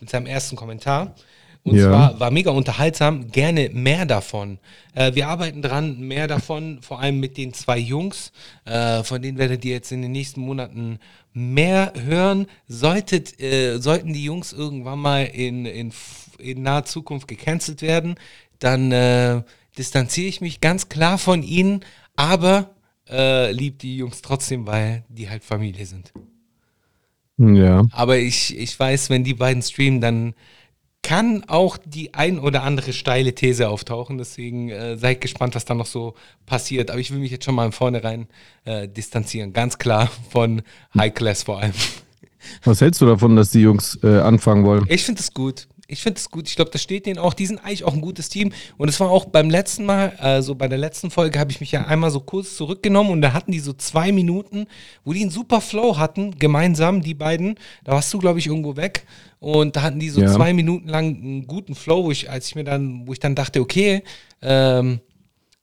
mit seinem ersten Kommentar. Und Ja. zwar war mega unterhaltsam, gerne mehr davon. Äh, wir arbeiten dran, mehr davon, vor allem mit den zwei Jungs, äh, von denen werdet ihr jetzt in den nächsten Monaten mehr hören. Solltet, äh, sollten die Jungs irgendwann mal in, in, in naher Zukunft gecancelt werden, dann äh, distanziere ich mich ganz klar von ihnen, aber äh, lieb die Jungs trotzdem, weil die halt Familie sind. Ja. Aber ich, ich weiß, wenn die beiden streamen, dann kann auch die ein oder andere steile These auftauchen. Deswegen äh, seid gespannt, was da noch so passiert. Aber ich will mich jetzt schon mal im Vornherein äh, distanzieren. Ganz klar von High Class vor allem. Was hältst du davon, dass die Jungs äh, anfangen wollen? Ich finde es gut. Ich finde es gut. Ich glaube, das steht denen auch. Die sind eigentlich auch ein gutes Team. Und es war auch beim letzten Mal, also bei der letzten Folge, habe ich mich ja einmal so kurz zurückgenommen und da hatten die so zwei Minuten, wo die einen super Flow hatten, gemeinsam, die beiden. Da warst du, glaube ich, irgendwo weg. Und da hatten die so Ja. zwei Minuten lang einen guten Flow, wo ich, als ich mir dann, wo ich dann dachte, okay, ähm,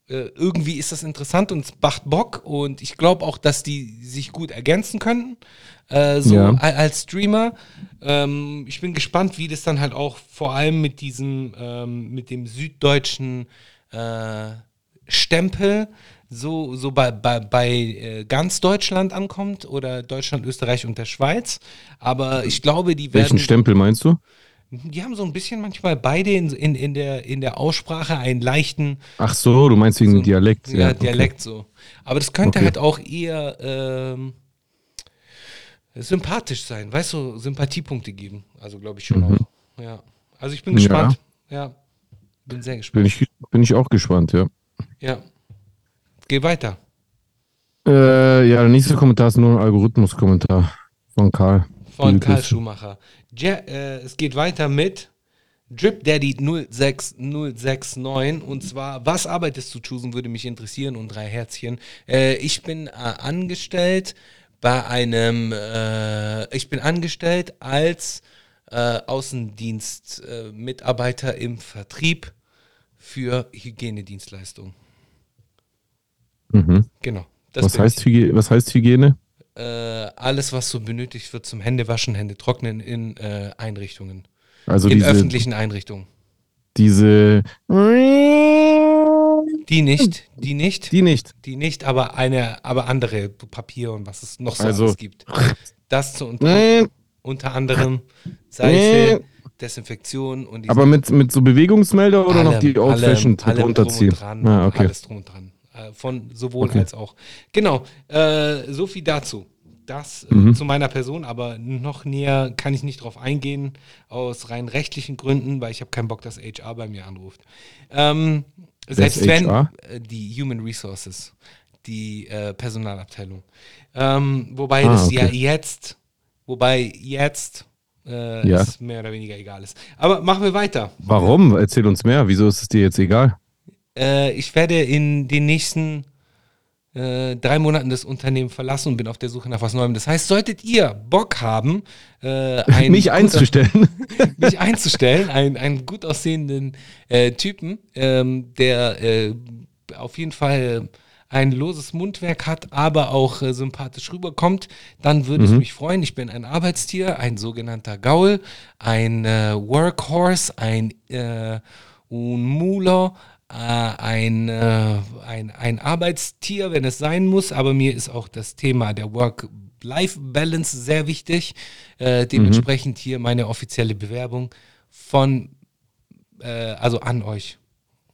äh, irgendwie ist das interessant und es macht Bock und ich glaube auch, dass die sich gut ergänzen könnten, äh, so Ja. als Streamer. Ähm, ich bin gespannt, wie das dann halt auch vor allem mit diesem, ähm, mit dem süddeutschen äh, Stempel so, so bei, bei, bei äh, ganz Deutschland ankommt oder Deutschland, Österreich und der Schweiz. Aber ich glaube, die werden. Welchen Stempel meinst du? Die haben so ein bisschen manchmal beide in, in, in, der, in der Aussprache einen leichten Ach so, du meinst wegen so Dialekt. Ja, okay. Dialekt so. Aber das könnte Okay. halt auch eher ähm, sympathisch sein, weißt du, Sympathiepunkte geben. Also glaube ich schon Mhm. auch. Ja. Also ich bin gespannt. Ja. Bin sehr Bin gespannt. ich, bin ich auch gespannt, ja. Ja. Geh weiter. Äh, ja, der nächste Kommentar ist nur ein Algorithmus-Kommentar von Karl. Von Karl. Schumacher. Ja, äh, es geht weiter mit Drip Daddy 06069 und zwar, was arbeitest du, Chusen, würde mich interessieren und drei Herzchen. Äh, ich bin äh, angestellt bei einem, äh, ich bin angestellt als äh, Außendienst-Mitarbeiter Mitarbeiter im Vertrieb für Hygienedienstleistungen. Mhm. Genau. Was, heißt Hygiene, was heißt Hygiene? Äh, alles, was so benötigt wird zum Händewaschen, Hände trocknen in äh, Einrichtungen. Also in öffentlichen Einrichtungen. diese. Die nicht, die nicht, die, Die nicht. nicht, aber eine, aber andere Papier und was es noch so Also- alles gibt. Das zu unter, Nee, unter anderem Seife, Desinfektion und aber mit, mit so Bewegungsmelder oder noch allem, die Old Fashioned allem runterziehen? Drum Ah, okay. Alles drum und dran. Äh, Von sowohl Okay. als auch. Genau, äh, so viel dazu. Das äh, Mhm. zu meiner Person, aber noch näher kann ich nicht drauf eingehen, aus rein rechtlichen Gründen, weil ich habe keinen Bock, dass HR bei mir anruft. Ähm, selbst wenn HR? äh, die Human Resources, die äh, Personalabteilung. Ähm, wobei Ah, das okay. ja jetzt, wobei jetzt äh, Ja. es mehr oder weniger egal ist. Aber machen wir weiter. Warum? Erzähl uns mehr. Wieso ist es dir jetzt egal? Äh, ich werde in den nächsten äh, drei Monaten das Unternehmen verlassen und bin auf der Suche nach was Neuem. Das heißt, solltet ihr Bock haben, äh, ein Mich guter- einzustellen. mich einzustellen, einen, einen gut aussehenden äh, Typen, ähm, der äh, auf jeden Fall ein loses Mundwerk hat, aber auch äh, sympathisch rüberkommt, dann würde es mich freuen. Ich bin ein Arbeitstier, ein sogenannter Gaul, ein äh, Workhorse, ein äh, Unmuler, ein, äh, ein, ein Arbeitstier, wenn es sein muss, aber mir ist auch das Thema der Work-Life-Balance sehr wichtig. Äh, dementsprechend hier meine offizielle Bewerbung von, äh, also an euch.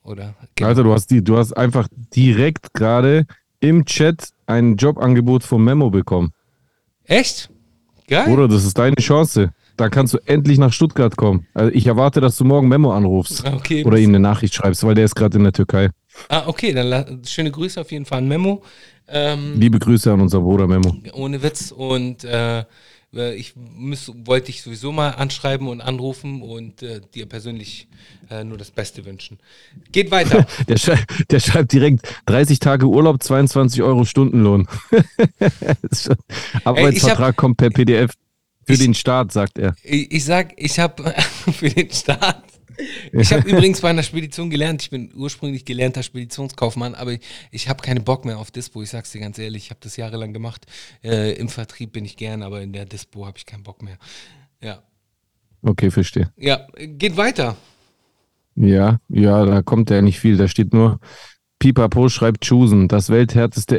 Oder? Genau. Alter, du hast, die, du hast einfach direkt gerade im Chat ein Jobangebot vom Memo bekommen. Echt? Geil. Bruder, das ist deine Chance. Da kannst du endlich nach Stuttgart kommen. Also ich erwarte, dass du morgen Memo anrufst. Okay. Oder ihm eine Nachricht schreibst, weil der ist gerade in der Türkei. Ah, okay, dann schöne Grüße auf jeden Fall an Memo. Ähm, Liebe Grüße an unser Bruder Memo. ohne Witz. Und äh, äh, ich müß, wollte dich sowieso mal anschreiben und anrufen und äh, dir persönlich äh, nur das Beste wünschen. Geht weiter. Der, schrei der schreibt direkt 30 Tage Urlaub, 22 Euro Stundenlohn. Das ist schon- Arbeitsvertrag kommt per PDF für Ich- den Staat, sagt er. Ich, ich sag, ich habe für den Start. Ich habe übrigens bei einer Spedition gelernt. Ich bin ursprünglich gelernter Speditionskaufmann, aber ich, ich habe keine Bock mehr auf Dispo. Ich sag's dir ganz ehrlich, ich habe das jahrelang gemacht. Äh, Im Vertrieb bin ich gern, aber in der Dispo habe ich keinen Bock mehr. Ja. Okay, verstehe. Ja, geht weiter. Ja, ja, da kommt ja nicht viel. Da steht nur, Pipapo schreibt Chusen, das welthärteste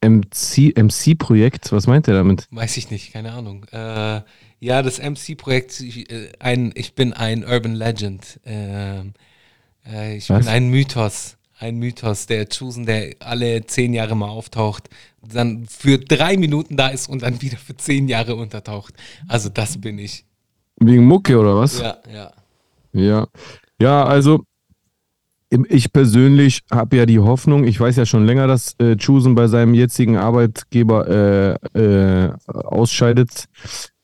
M MC MC-Projekt. Was meint er damit? Weiß ich nicht, keine Ahnung. Äh, ja, das MC-Projekt, ich, äh, ein, ich bin ein Urban Legend. Ähm, äh, ich Was? bin ein Mythos. Ein Mythos, der Chusen, der alle zehn Jahre mal auftaucht, dann für drei Minuten da ist und dann wieder für zehn Jahre untertaucht. Also das bin ich. Wegen Mucke oder was? Ja, ja. Ja, ja, also ich persönlich habe ja die Hoffnung, ich weiß ja schon länger, dass äh, Chusen bei seinem jetzigen Arbeitgeber äh, äh, ausscheidet.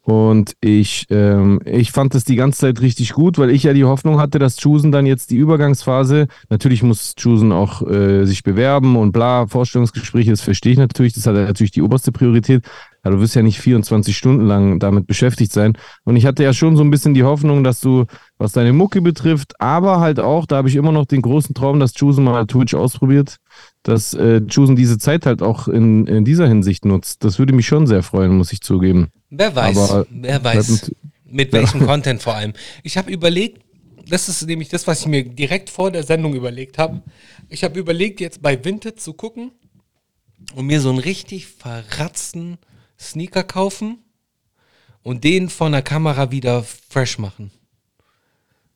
Und ich, ähm, ich fand das die ganze Zeit richtig gut, weil ich ja die Hoffnung hatte, dass Chusen dann jetzt die Übergangsphase, natürlich muss Chusen auch äh, sich bewerben und bla, Vorstellungsgespräche, das verstehe ich natürlich, das hat natürlich die oberste Priorität. Ja, du wirst ja nicht 24 Stunden lang damit beschäftigt sein. Und ich hatte ja schon so ein bisschen die Hoffnung, dass du, was deine Mucke betrifft, aber halt auch, da habe ich immer noch den großen Traum, dass Chusen mal Twitch ausprobiert, dass äh, Chusen diese Zeit halt auch in, in dieser Hinsicht nutzt. Das würde mich schon sehr freuen, muss ich zugeben. Wer weiß, Aber- wer weiß, mit welchem Content vor allem. Ich habe überlegt, das ist nämlich das, was ich mir direkt vor der Sendung überlegt habe. Ich habe überlegt, jetzt bei Vinted zu gucken und mir so einen richtig verratzten Sneaker kaufen und den von der Kamera wieder fresh machen.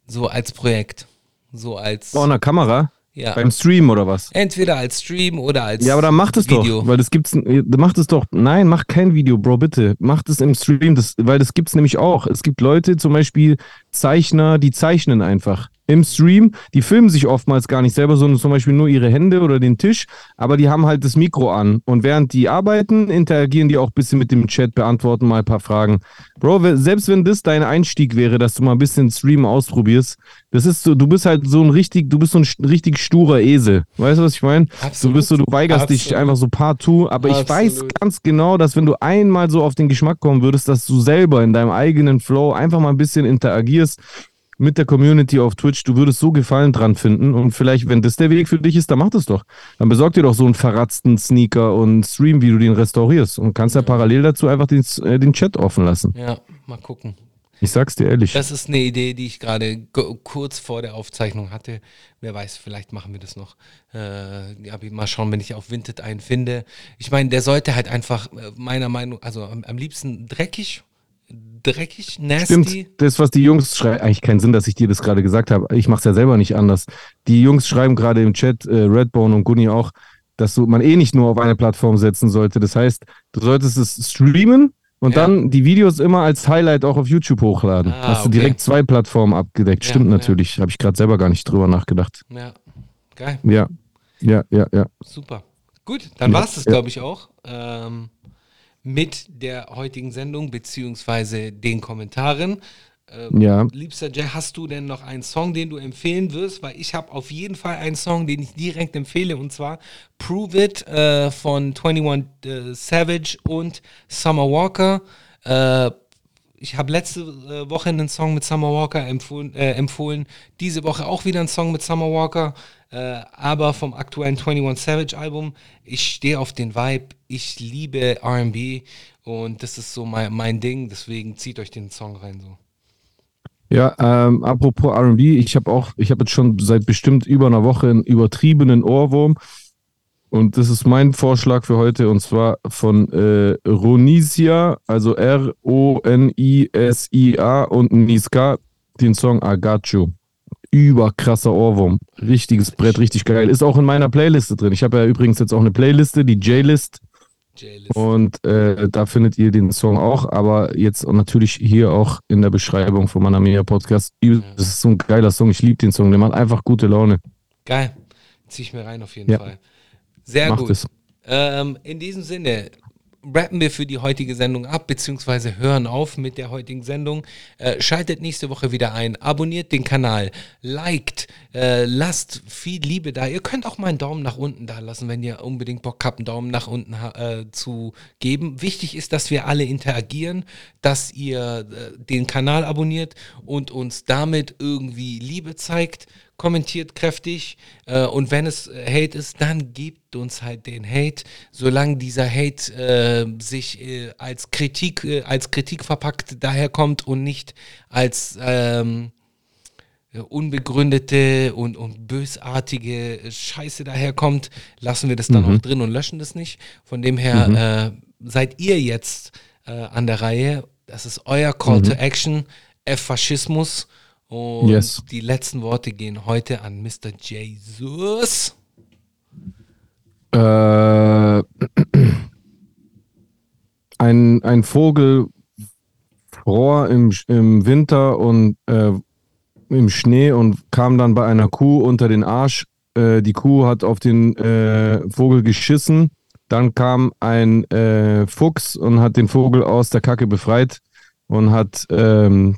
So als Projekt. So als. Vor einer Kamera? Ja. Beim Stream oder was? Entweder als Stream oder als Ja, aber dann macht es Video. doch, weil das gibt's, macht es doch, nein, mach kein Video, Bro, bitte, macht es im Stream, das, weil das gibt's nämlich auch. Es gibt Leute, zum Beispiel Zeichner, die zeichnen einfach im Stream, die filmen sich oftmals gar nicht selber, sondern zum Beispiel nur ihre Hände oder den Tisch, aber die haben halt das Mikro an und während die arbeiten, interagieren die auch ein bisschen mit dem Chat, beantworten mal ein paar Fragen. Bro, selbst wenn das dein Einstieg wäre, dass du mal ein bisschen Stream ausprobierst, das ist so, du bist halt so ein richtig, du bist so ein richtig sturer Esel. Weißt du, was ich meine? Du Absolut. bist so, du weigerst dich Absolut. einfach so partout, aber ich weiß Absolut. ganz genau, dass wenn du einmal so auf den Geschmack kommen würdest, dass du selber in deinem eigenen Flow einfach mal ein bisschen interagierst mit der Community auf Twitch, du würdest so Gefallen dran finden und vielleicht, wenn das der Weg für dich ist, dann mach das doch. Dann besorg dir doch so einen verratzten Sneaker und stream, wie du den restaurierst und kannst ja parallel dazu einfach den, äh, den Chat offen lassen. Ja, mal gucken. Ich sag's dir ehrlich. Das ist eine Idee, die ich gerade kurz vor der Aufzeichnung hatte. Wer weiß, vielleicht machen wir das noch. Äh, ja, mal schauen, wenn ich auf Vinted einen finde. Ich meine, der sollte halt einfach äh, meiner Meinung, also am, am liebsten dreckig, dreckig, nasty. Stimmt, das, was die Jungs schreiben, eigentlich keinen Sinn, dass ich dir das gerade gesagt habe. Ich mache es ja selber nicht anders. Die Jungs schreiben gerade im Chat, äh, Redbone und Gunny auch, dass du man eh nicht nur auf eine Plattform setzen sollte. Das heißt, du solltest es streamen und Ja. dann die Videos immer als Highlight auch auf YouTube hochladen. Ah, Hast du okay. direkt zwei Plattformen abgedeckt. Ja, Stimmt ja. natürlich. Habe ich gerade selber gar nicht drüber nachgedacht. Ja, geil, Ja, ja, ja, ja. super. Gut, dann Ja, war es das, glaube ich, auch. Ähm, mit der heutigen Sendung, beziehungsweise den Kommentaren. Ähm, Ja. Liebster Jay, hast du denn noch einen Song, den du empfehlen wirst? Weil ich habe auf jeden Fall einen Song, den ich direkt empfehle, und zwar Prove It äh, von 21 äh, Savage und Summer Walker. Äh, ich habe letzte äh, Woche einen Song mit Summer Walker empfohlen, äh, empfohlen. Diese Woche auch wieder einen Song mit Summer Walker. Äh, aber vom aktuellen 21 Savage Album. Ich stehe auf den Vibe. Ich liebe RB. Und das ist so mein, mein Ding. Deswegen zieht euch den Song rein. So. Ja, ähm, apropos RB, ich habe auch, ich habe jetzt schon seit bestimmt über einer Woche einen übertriebenen Ohrwurm. Und das ist mein Vorschlag für heute und zwar von äh, Ronisia, also R-O-N-I-S-I-A und Niska, den Song Agacho. Überkrasser Ohrwurm. Richtiges Brett, richtig geil. Ist auch in meiner Playliste drin. Ich habe ja übrigens jetzt auch eine Playliste, die J-List. Und äh, da findet ihr den Song auch, aber jetzt natürlich hier auch in der Beschreibung von meiner Mega Podcast. Das ist so ein geiler Song, ich liebe den Song, der macht einfach gute Laune. Geil. Zieh ich mir rein auf jeden Ja. Fall. Sehr Macht gut. es. Ähm, in diesem Sinne rappen wir für die heutige Sendung ab, beziehungsweise hören auf mit der heutigen Sendung. Äh, schaltet nächste Woche wieder ein, abonniert den Kanal, liked, äh, lasst viel Liebe da. Ihr könnt auch mal einen Daumen nach unten da lassen, wenn ihr unbedingt Bock habt, einen Daumen nach unten äh, zu geben. Wichtig ist, dass wir alle interagieren, dass ihr äh, den Kanal abonniert und uns damit irgendwie Liebe zeigt kommentiert kräftig äh, und wenn es äh, Hate ist, dann gebt uns halt den Hate, solange dieser Hate äh, sich äh, als Kritik äh, als Kritik verpackt daherkommt und nicht als ähm, äh, unbegründete und, und bösartige Scheiße daherkommt, lassen wir das dann auch drin und löschen das nicht. Von dem her äh, seid ihr jetzt an der Reihe. Das ist euer Call to Action, F-Faschismus. Und Yes. die letzten Worte gehen heute an Mr. Jesus. Äh, ein, ein Vogel fror im, im Winter und äh, im Schnee und kam dann bei einer Kuh unter den Arsch. Äh, die Kuh hat auf den äh, Vogel geschissen. Dann kam ein äh, Fuchs und hat den Vogel aus der Kacke befreit und hat ähm,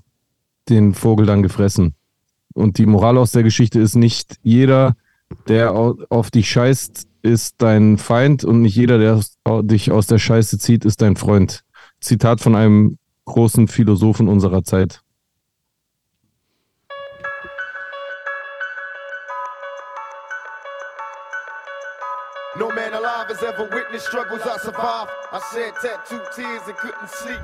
den Vogel dann gefressen. Und die Moral aus der Geschichte ist nicht jeder, der au- auf dich scheißt, ist dein Feind und nicht jeder, der dich aus der Scheiße zieht, ist dein Freund. Zitat von einem großen Philosophen unserer Zeit. No man alive has ever witnessed struggles I survived. I shed tattooed tears and couldn't sleep.